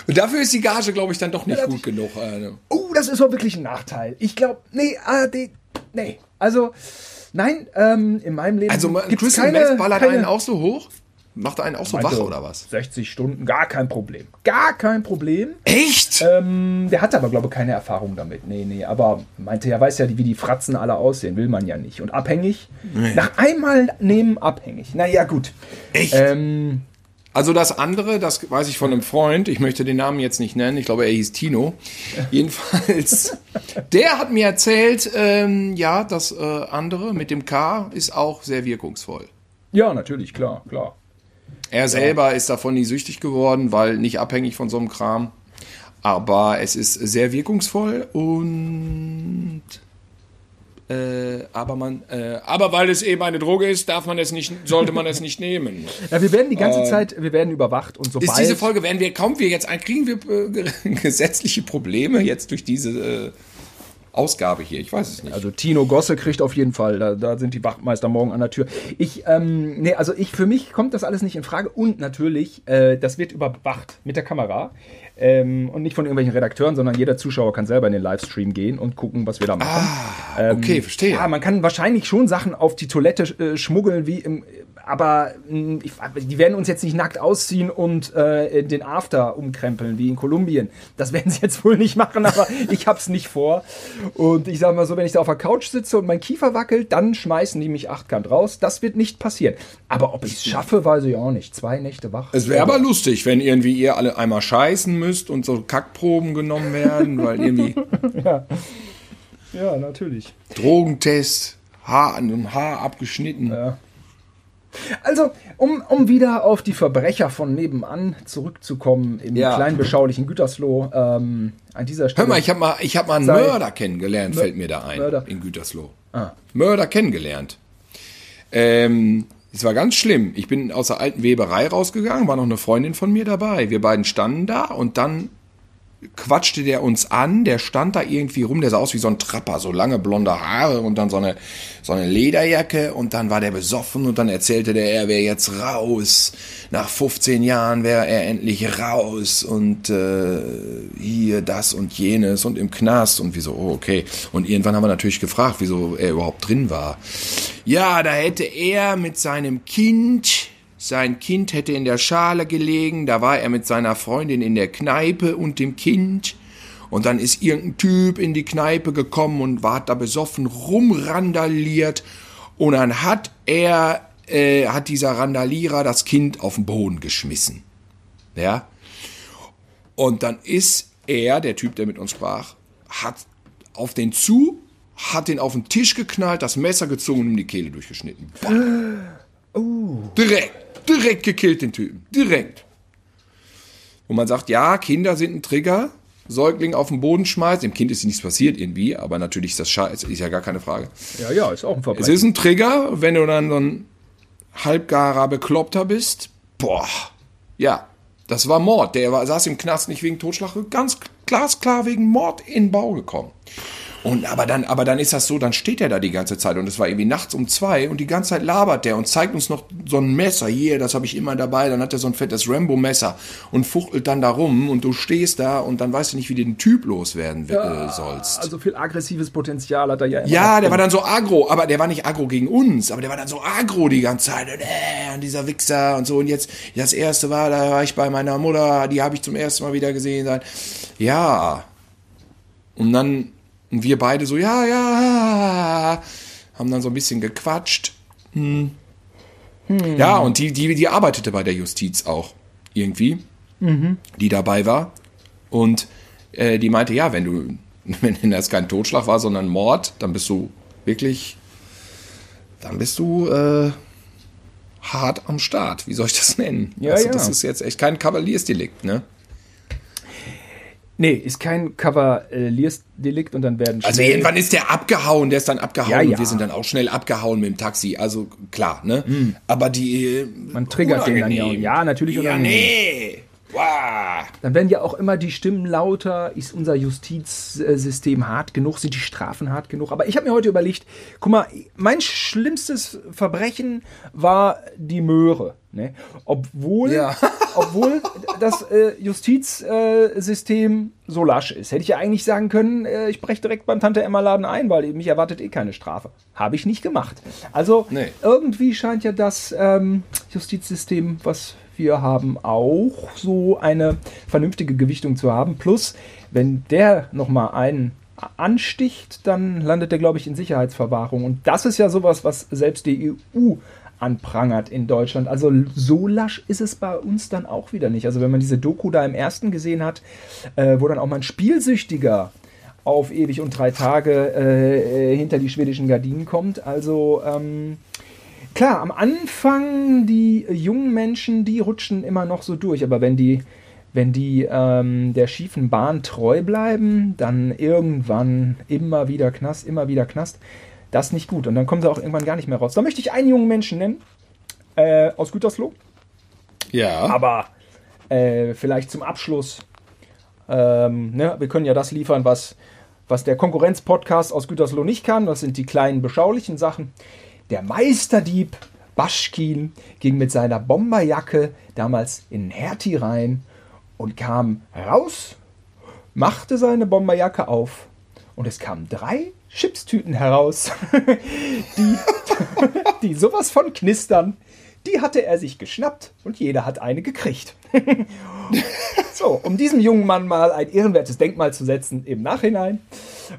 Und dafür ist die Gage, glaube ich, dann doch nicht ja, gut ich, genug. Äh, oh, das ist doch wirklich ein Nachteil. Ich glaube, nee, ARD, nee. Also, nein, ähm, in meinem Leben Also, Crystal keine, ballert keine, einen auch so hoch? Macht einen auch so wach oder was? 60 Stunden, gar kein Problem. Gar kein Problem. Echt? Ähm, der hatte aber, glaube ich, keine Erfahrung damit. Nee, nee, aber meinte, er weiß ja, wie die Fratzen alle aussehen. Will man ja nicht. Und abhängig? Nee. Nach einmal nehmen abhängig. Naja, gut. Echt? Ähm, also das andere, das weiß ich von einem Freund, ich möchte den Namen jetzt nicht nennen, ich glaube, er hieß Tino. Jedenfalls, der hat mir erzählt, ähm, ja, das äh, andere mit dem K ist auch sehr wirkungsvoll. Ja, natürlich, klar, klar. Er selber ist davon nie süchtig geworden, weil nicht abhängig von so einem Kram. Aber es ist sehr wirkungsvoll und äh, aber man, äh, aber weil es eben eine Droge ist, darf man es nicht, sollte man es nicht nehmen. Ja, wir werden die ganze äh, Zeit, wir werden überwacht und sobald ist diese Folge werden wir, kommen wir jetzt, kriegen wir äh, gesetzliche Probleme jetzt durch diese äh, Ausgabe hier. Ich weiß es nicht. Also Tino Gosse kriegt auf jeden Fall. Da, da sind die Wachtmeister morgen an der Tür. Ich, ähm, nee, also ich, für mich kommt das alles nicht in Frage. Und natürlich, äh, das wird überwacht mit der Kamera. Ähm, und nicht von irgendwelchen Redakteuren, sondern jeder Zuschauer kann selber in den Livestream gehen und gucken, was wir da machen. Ah, okay, ähm, verstehe. Ja, man kann wahrscheinlich schon Sachen auf die Toilette äh, schmuggeln, wie im, aber hm, ich, die werden uns jetzt nicht nackt ausziehen und äh, den After umkrempeln, wie in Kolumbien. Das werden sie jetzt wohl nicht machen, aber ich hab's nicht vor. Und ich sag mal so, wenn ich da auf der Couch sitze und mein Kiefer wackelt, dann schmeißen die mich achtkant raus. Das wird nicht passieren. Aber ob ich es schaffe, weiß ich auch nicht. Zwei Nächte wach. Es wäre aber lustig, wenn irgendwie ihr alle einmal scheißen müsst und so Kackproben genommen werden, weil irgendwie. ja. ja, natürlich. Drogentest, Haar an einem Haar abgeschnitten. Ja. Also, um, um wieder auf die Verbrecher von nebenan zurückzukommen, im ja. kleinen beschaulichen Gütersloh, ähm, an dieser Stelle. Hör mal, ich habe mal, hab mal einen Mörder kennengelernt, fällt mir da ein, Mörder. in Gütersloh. Ah. Mörder kennengelernt. Ähm, es war ganz schlimm. Ich bin aus der alten Weberei rausgegangen, war noch eine Freundin von mir dabei. Wir beiden standen da und dann quatschte der uns an, der stand da irgendwie rum, der sah aus wie so ein Trapper, so lange blonde Haare und dann so eine, so eine Lederjacke und dann war der besoffen und dann erzählte der, er wäre jetzt raus. Nach 15 Jahren wäre er endlich raus und äh, hier das und jenes und im Knast und wieso, oh, okay. Und irgendwann haben wir natürlich gefragt, wieso er überhaupt drin war. Ja, da hätte er mit seinem Kind sein Kind hätte in der Schale gelegen, da war er mit seiner Freundin in der Kneipe und dem Kind. Und dann ist irgendein Typ in die Kneipe gekommen und war da besoffen rumrandaliert. Und dann hat er, äh, hat dieser Randalierer das Kind auf den Boden geschmissen. Ja. Und dann ist er, der Typ, der mit uns sprach, hat auf den zu, hat den auf den Tisch geknallt, das Messer gezogen und ihm die Kehle durchgeschnitten. Oh. Direkt direkt gekillt, den Typen. Direkt. Wo man sagt, ja, Kinder sind ein Trigger. Säugling auf den Boden schmeißt. Dem Kind ist nichts passiert irgendwie, aber natürlich ist das scheiße, ist ja gar keine Frage. Ja, ja, ist auch ein Verbrechen. Es ist ein Trigger, wenn du dann so ein halbgarer Bekloppter bist. Boah, ja, das war Mord. Der war, saß im Knast nicht wegen Totschlag, ganz glasklar wegen Mord in Bau gekommen. Und aber dann, aber dann ist das so, dann steht er da die ganze Zeit und es war irgendwie nachts um zwei und die ganze Zeit labert der und zeigt uns noch so ein Messer. Hier, das habe ich immer dabei. Dann hat er so ein fettes Rambo-Messer und fuchtelt dann da rum und du stehst da und dann weißt du nicht, wie du den Typ loswerden ja, sollst. Also viel aggressives Potenzial hat er ja immer. Ja, der war dann so agro, aber der war nicht agro gegen uns, aber der war dann so agro die ganze Zeit. Und, äh, dieser Wichser und so. Und jetzt, das erste war, da war ich bei meiner Mutter, die habe ich zum ersten Mal wieder gesehen. Ja. Und dann und wir beide so, ja, ja, haben dann so ein bisschen gequatscht. Hm. Hm. Ja, und die, die, die arbeitete bei der Justiz auch irgendwie, mhm. die dabei war. Und äh, die meinte, ja, wenn du, wenn das kein Totschlag war, sondern Mord, dann bist du wirklich, dann bist du äh, hart am Start. Wie soll ich das nennen? Ja, also, ja. Das ist jetzt echt kein Kavaliersdelikt, ne? Nee, ist kein Kavaliersdelikt und dann werden Also irgendwann ist der abgehauen, der ist dann abgehauen ja, ja. und wir sind dann auch schnell abgehauen mit dem Taxi. Also klar, ne? Mhm. Aber die. Man triggert den dann ja. Ja, natürlich. Ja, nee. Wow. Dann werden ja auch immer die Stimmen lauter. Ist unser Justizsystem hart genug? Sind die Strafen hart genug? Aber ich habe mir heute überlegt, guck mal, mein schlimmstes Verbrechen war die Möhre. Ne? Obwohl, Ja. obwohl das äh, Justizsystem so lasch ist. Hätte ich ja eigentlich sagen können, äh, ich breche direkt beim Tante Emma Laden ein, weil mich erwartet eh keine Strafe. Habe ich nicht gemacht. Also Nee. irgendwie scheint ja das ähm, Justizsystem, was wir haben, auch so eine vernünftige Gewichtung zu haben. Plus, wenn der nochmal einen ansticht, dann landet er, glaube ich, in Sicherheitsverwahrung. Und das ist ja sowas, was selbst die EU anprangert in Deutschland. Also so lasch ist es bei uns dann auch wieder nicht. Also wenn man diese Doku da im ersten gesehen hat, äh, wo dann auch mal ein Spielsüchtiger auf ewig und drei Tage äh, äh, hinter die schwedischen Gardinen kommt. Also ähm, klar, am Anfang die jungen Menschen, die rutschen immer noch so durch, aber wenn die, wenn die ähm, der schiefen Bahn treu bleiben, dann irgendwann immer wieder Knast, immer wieder Knast. Das ist nicht gut. Und dann kommen sie auch irgendwann gar nicht mehr raus. Da möchte ich einen jungen Menschen nennen, äh, aus Gütersloh. Ja. Aber äh, vielleicht zum Abschluss, ähm, ne, wir können ja das liefern, was, was der Konkurrenz-Podcast aus Gütersloh nicht kann. Das sind die kleinen, beschaulichen Sachen. Der Meisterdieb Baschkin ging mit seiner Bomberjacke damals in Hertie rein und kam raus, machte seine Bomberjacke auf und es kamen drei Chipstüten heraus, die, die sowas von knistern. Die hatte er sich geschnappt und jeder hat eine gekriegt. so, um diesem jungen Mann mal ein ehrenwertes Denkmal zu setzen im Nachhinein.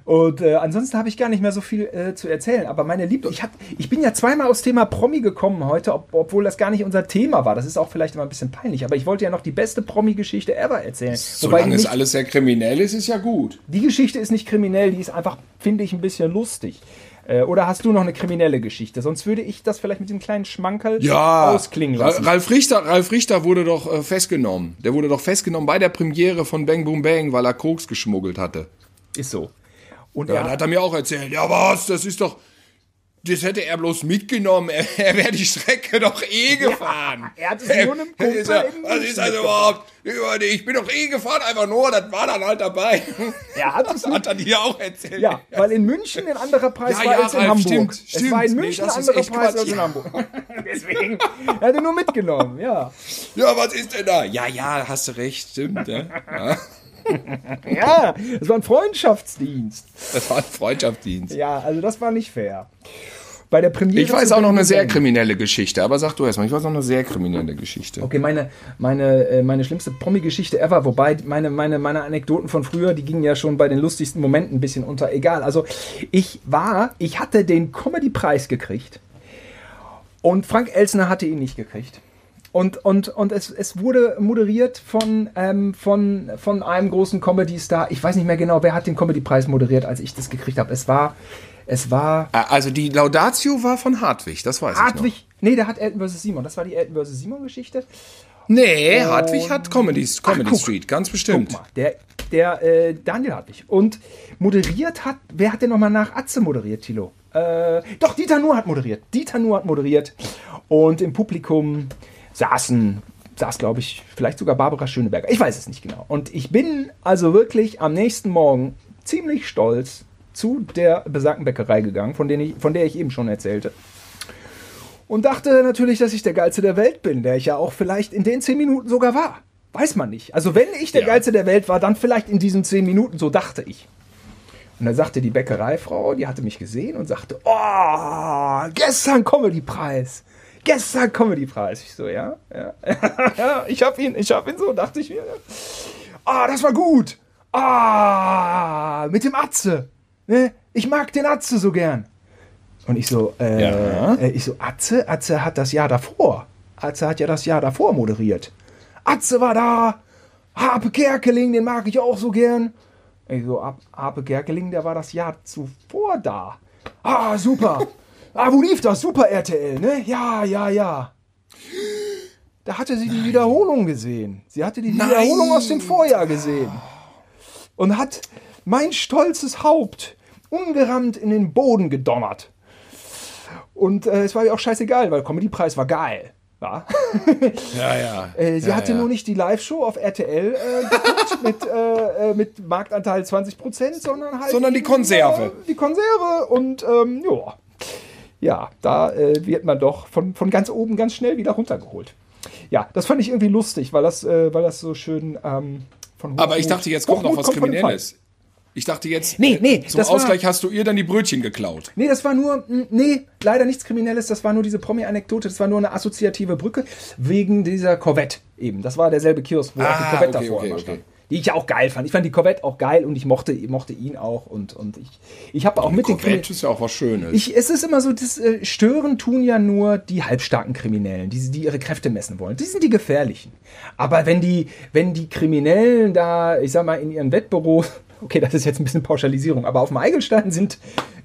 Und äh, ansonsten habe ich gar nicht mehr so viel äh, zu erzählen. Aber meine Liebe, ich, hab, ich bin ja zweimal aufs Thema Promi gekommen heute, ob, obwohl das gar nicht unser Thema war. Das ist auch vielleicht immer ein bisschen peinlich. Aber ich wollte ja noch die beste Promi-Geschichte ever erzählen. Solange es alles sehr kriminell ist, ist ja gut. die Geschichte ist nicht kriminell, die ist einfach, finde ich, ein bisschen lustig. Äh, oder hast du noch eine kriminelle Geschichte? Sonst würde ich das vielleicht mit dem kleinen Schmankerl Ja, ausklingen lassen. Ralf Richter, Ralf Richter wurde doch äh, festgenommen. Der wurde doch festgenommen bei der Premiere von Bang Boom Bang, weil er Koks geschmuggelt hatte. Ist so. Und Ja, er da hat er mir auch erzählt, ja was, das ist doch, das hätte er bloß mitgenommen, er, er wäre die Strecke doch eh gefahren. er hat es nur einem Kumpel ist er, Was ist also mitgebracht. überhaupt, ich bin doch eh gefahren, einfach nur, das war dann halt dabei. er hat es Das hat er dir auch erzählt. Ja, weil in München ein anderer Preis Ja, war ja, als in Ralf, Hamburg. stimmt, es stimmt. war in Nee, München das ein ist anderer Preis als in Hamburg. Deswegen, er hatte nur mitgenommen, ja. ja, was ist denn da? Ja, ja, hast du recht, stimmt. Ja. Ja, es war ein Freundschaftsdienst. das war ein Freundschaftsdienst. Ja, also das war nicht fair. Bei der Premiere. Ich weiß auch noch eine sehr kriminelle Geschichte, aber sag du erst mal, ich weiß noch eine sehr kriminelle Geschichte. Okay, meine, meine, äh, meine schlimmste Promi-Geschichte ever, wobei meine, meine, meine Anekdoten von früher, die gingen ja schon bei den lustigsten Momenten ein bisschen unter. Egal, also ich war, ich hatte den Comedy-Preis gekriegt und Frank Elsner hatte ihn nicht gekriegt. Und, und, und es, es wurde moderiert von, ähm, von, von einem großen Comedy-Star. Ich weiß nicht mehr genau, wer hat den Comedy-Preis moderiert, als ich das gekriegt habe. Es war, es war Ah, Also die Laudatio war von Hartwig, das weiß ich Hartwig. Nee, der hat Elton vs. Simon. Das war die Elton vs. Simon-Geschichte. Nee, Hartwig hat Comedy, Comedy guck. Street, ganz bestimmt. Guck mal, der, der äh, Daniel Hartwig. Und moderiert hat, wer hat denn nochmal nach Atze moderiert, Tilo? Äh, doch, Dieter Nuhr hat moderiert. Dieter Nuhr hat moderiert. Und im Publikum saßen, saß, glaube ich, vielleicht sogar Barbara Schöneberger. Ich weiß es nicht genau. Und ich bin also wirklich am nächsten Morgen ziemlich stolz zu der besagten Bäckerei gegangen, von, denen ich, von der ich eben schon erzählte. Und dachte natürlich, dass ich der Geilste der Welt bin, der ich ja auch vielleicht in den zehn Minuten sogar war. Weiß man nicht. Also wenn ich der Ja. Geilste der Welt war, dann vielleicht in diesen zehn Minuten, so dachte ich. Und dann sagte die Bäckereifrau, die hatte mich gesehen und sagte, oh, gestern Comedy-Preis. Gestern Comedy-Preis. Ich so, ja, ja, ja, ich hab ihn, ich hab ihn so, dachte ich mir. Ah, das war gut. Ah, mit dem Atze. Ne? Ich mag den Atze so gern. Und ich so, äh, Ja. äh, ich so, Atze, Atze hat das Jahr davor. Atze hat ja das Jahr davor moderiert. Atze war da. Harpe Kerkeling, den mag ich auch so gern. Ich so, Harpe Kerkeling, der war das Jahr zuvor da. Ah, super. Ah, wo lief das? Super RTL, ne? Ja, ja, ja. Da hatte sie die Wiederholung gesehen. Sie hatte die Nein. Wiederholung aus dem Vorjahr gesehen. Und hat mein stolzes Haupt ungerammt in den Boden gedonnert. Und äh, es war ihr auch scheißegal, weil Comedy-Preis war geil. Ja. Ja, ja. Äh, sie ja, hatte ja. nur nicht die Live-Show auf RTL äh, geguckt mit, äh, äh, mit Marktanteil 20%, sondern halt. Sondern die Konserve. Äh, die Konserve und ähm, ja. Ja, da äh, wird man doch von, von ganz oben ganz schnell wieder runtergeholt. Ja, das fand ich irgendwie lustig, weil das, äh, weil das so schön ähm, von Hochmut, Aber ich dachte, jetzt kommt noch was kommt Kriminelles. Ich dachte jetzt, Nee, äh, nee, zum das war- Ausgleich hast du ihr dann die Brötchen geklaut. Nee, das war nur, nee, leider nichts Kriminelles, das war nur diese Promi-Anekdote, das war nur eine assoziative Brücke wegen dieser Corvette eben. Das war derselbe Kiosk, wo auch die Ah, Corvette okay, davor okay, immer okay. Die ich ja auch geil fand. Ich fand die Corvette auch geil und ich mochte, mochte ihn auch und, und ich, ich habe auch mit den Corvette ist ja auch was Schönes. ich, es ist immer so, das äh, Stören tun ja nur die halbstarken Kriminellen, die, die ihre Kräfte messen wollen. Die sind die gefährlichen. Aber wenn die, wenn die Kriminellen da, ich sag mal, in ihren Wettbüro, okay, das ist jetzt ein bisschen Pauschalisierung, aber auf dem Eigelstein sind,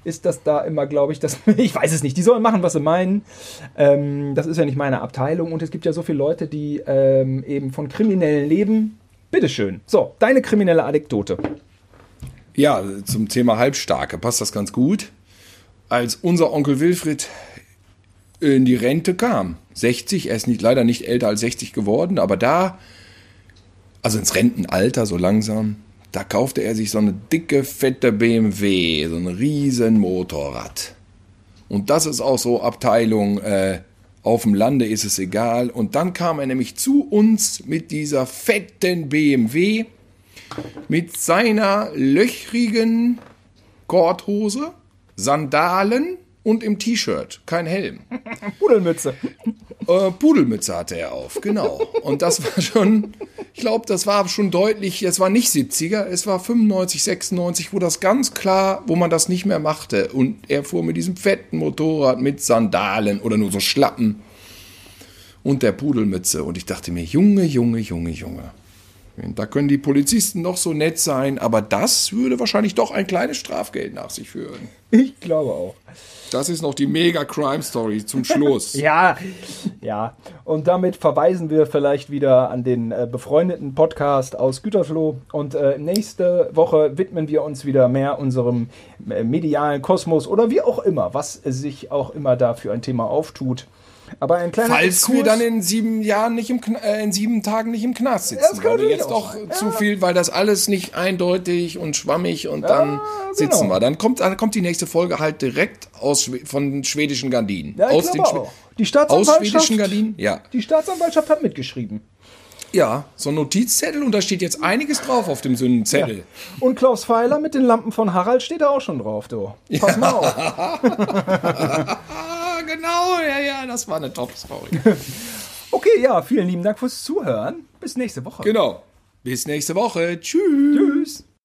ist das da immer, glaube ich, das, ich weiß es nicht. Die sollen machen, was sie meinen. Ähm, das ist ja nicht meine Abteilung und es gibt ja so viele Leute, die ähm, eben von Kriminellen leben. Bitteschön. So, deine kriminelle Anekdote. Ja, zum Thema Halbstarke passt das ganz gut. Als unser Onkel Wilfried in die Rente kam, 60, er ist nicht, leider nicht älter als 60 geworden, aber da, also ins Rentenalter so langsam, da kaufte er sich so eine dicke, fette BMW, so ein riesen Motorrad. Und das ist auch so Abteilung, äh, auf dem Lande ist es egal. Und dann kam er nämlich zu uns mit dieser fetten BMW, mit seiner löchrigen Korthose, Sandalen und im T-Shirt, kein Helm. Pudelmütze. Äh, Pudelmütze hatte er auf, genau. Und das war schon, ich glaube, das war schon deutlich, es war nicht 70er, es war 95, 96, wo das ganz klar, wo man das nicht mehr machte. Und er fuhr mit diesem fetten Motorrad mit Sandalen oder nur so Schlappen und der Pudelmütze. Und ich dachte mir, Junge, Junge, Junge, Junge. Da können die Polizisten noch so nett sein, aber das würde wahrscheinlich doch ein kleines Strafgeld nach sich führen. Ich glaube auch. Das ist noch die Mega-Crime-Story zum Schluss. Ja, ja. Und damit verweisen wir vielleicht wieder an den äh, befreundeten Podcast aus Gütersloh. Und äh, nächste Woche widmen wir uns wieder mehr unserem äh, medialen Kosmos oder wie auch immer, was sich auch immer da für ein Thema auftut. Aber ein kleiner Falls wir Exkurs- dann in sieben Jahren nicht im äh, in sieben Tagen nicht im Knast sitzen, Ja, das kann weil wir jetzt doch sein. zu viel, weil das alles nicht eindeutig und schwammig und dann sitzen genau. wir. Dann kommt, dann kommt die nächste Folge halt direkt aus von schwedischen Gardinen. Ja, aus Schwe- auch. Die aus Staatsanwaltschaft, schwedischen Gardinen? Ja. die Staatsanwaltschaft hat mitgeschrieben. Ja, so ein Notizzettel und da steht jetzt einiges drauf auf dem Sündenzettel. Und Klaus Pfeiler mit den Lampen von Harald steht da auch schon drauf, du. Pass mal auf. Genau, ja, ja, das war eine Top-Story. Okay, ja, vielen lieben Dank fürs Zuhören. Bis nächste Woche. genau. Bis nächste Woche. Tschüss. Tschüss.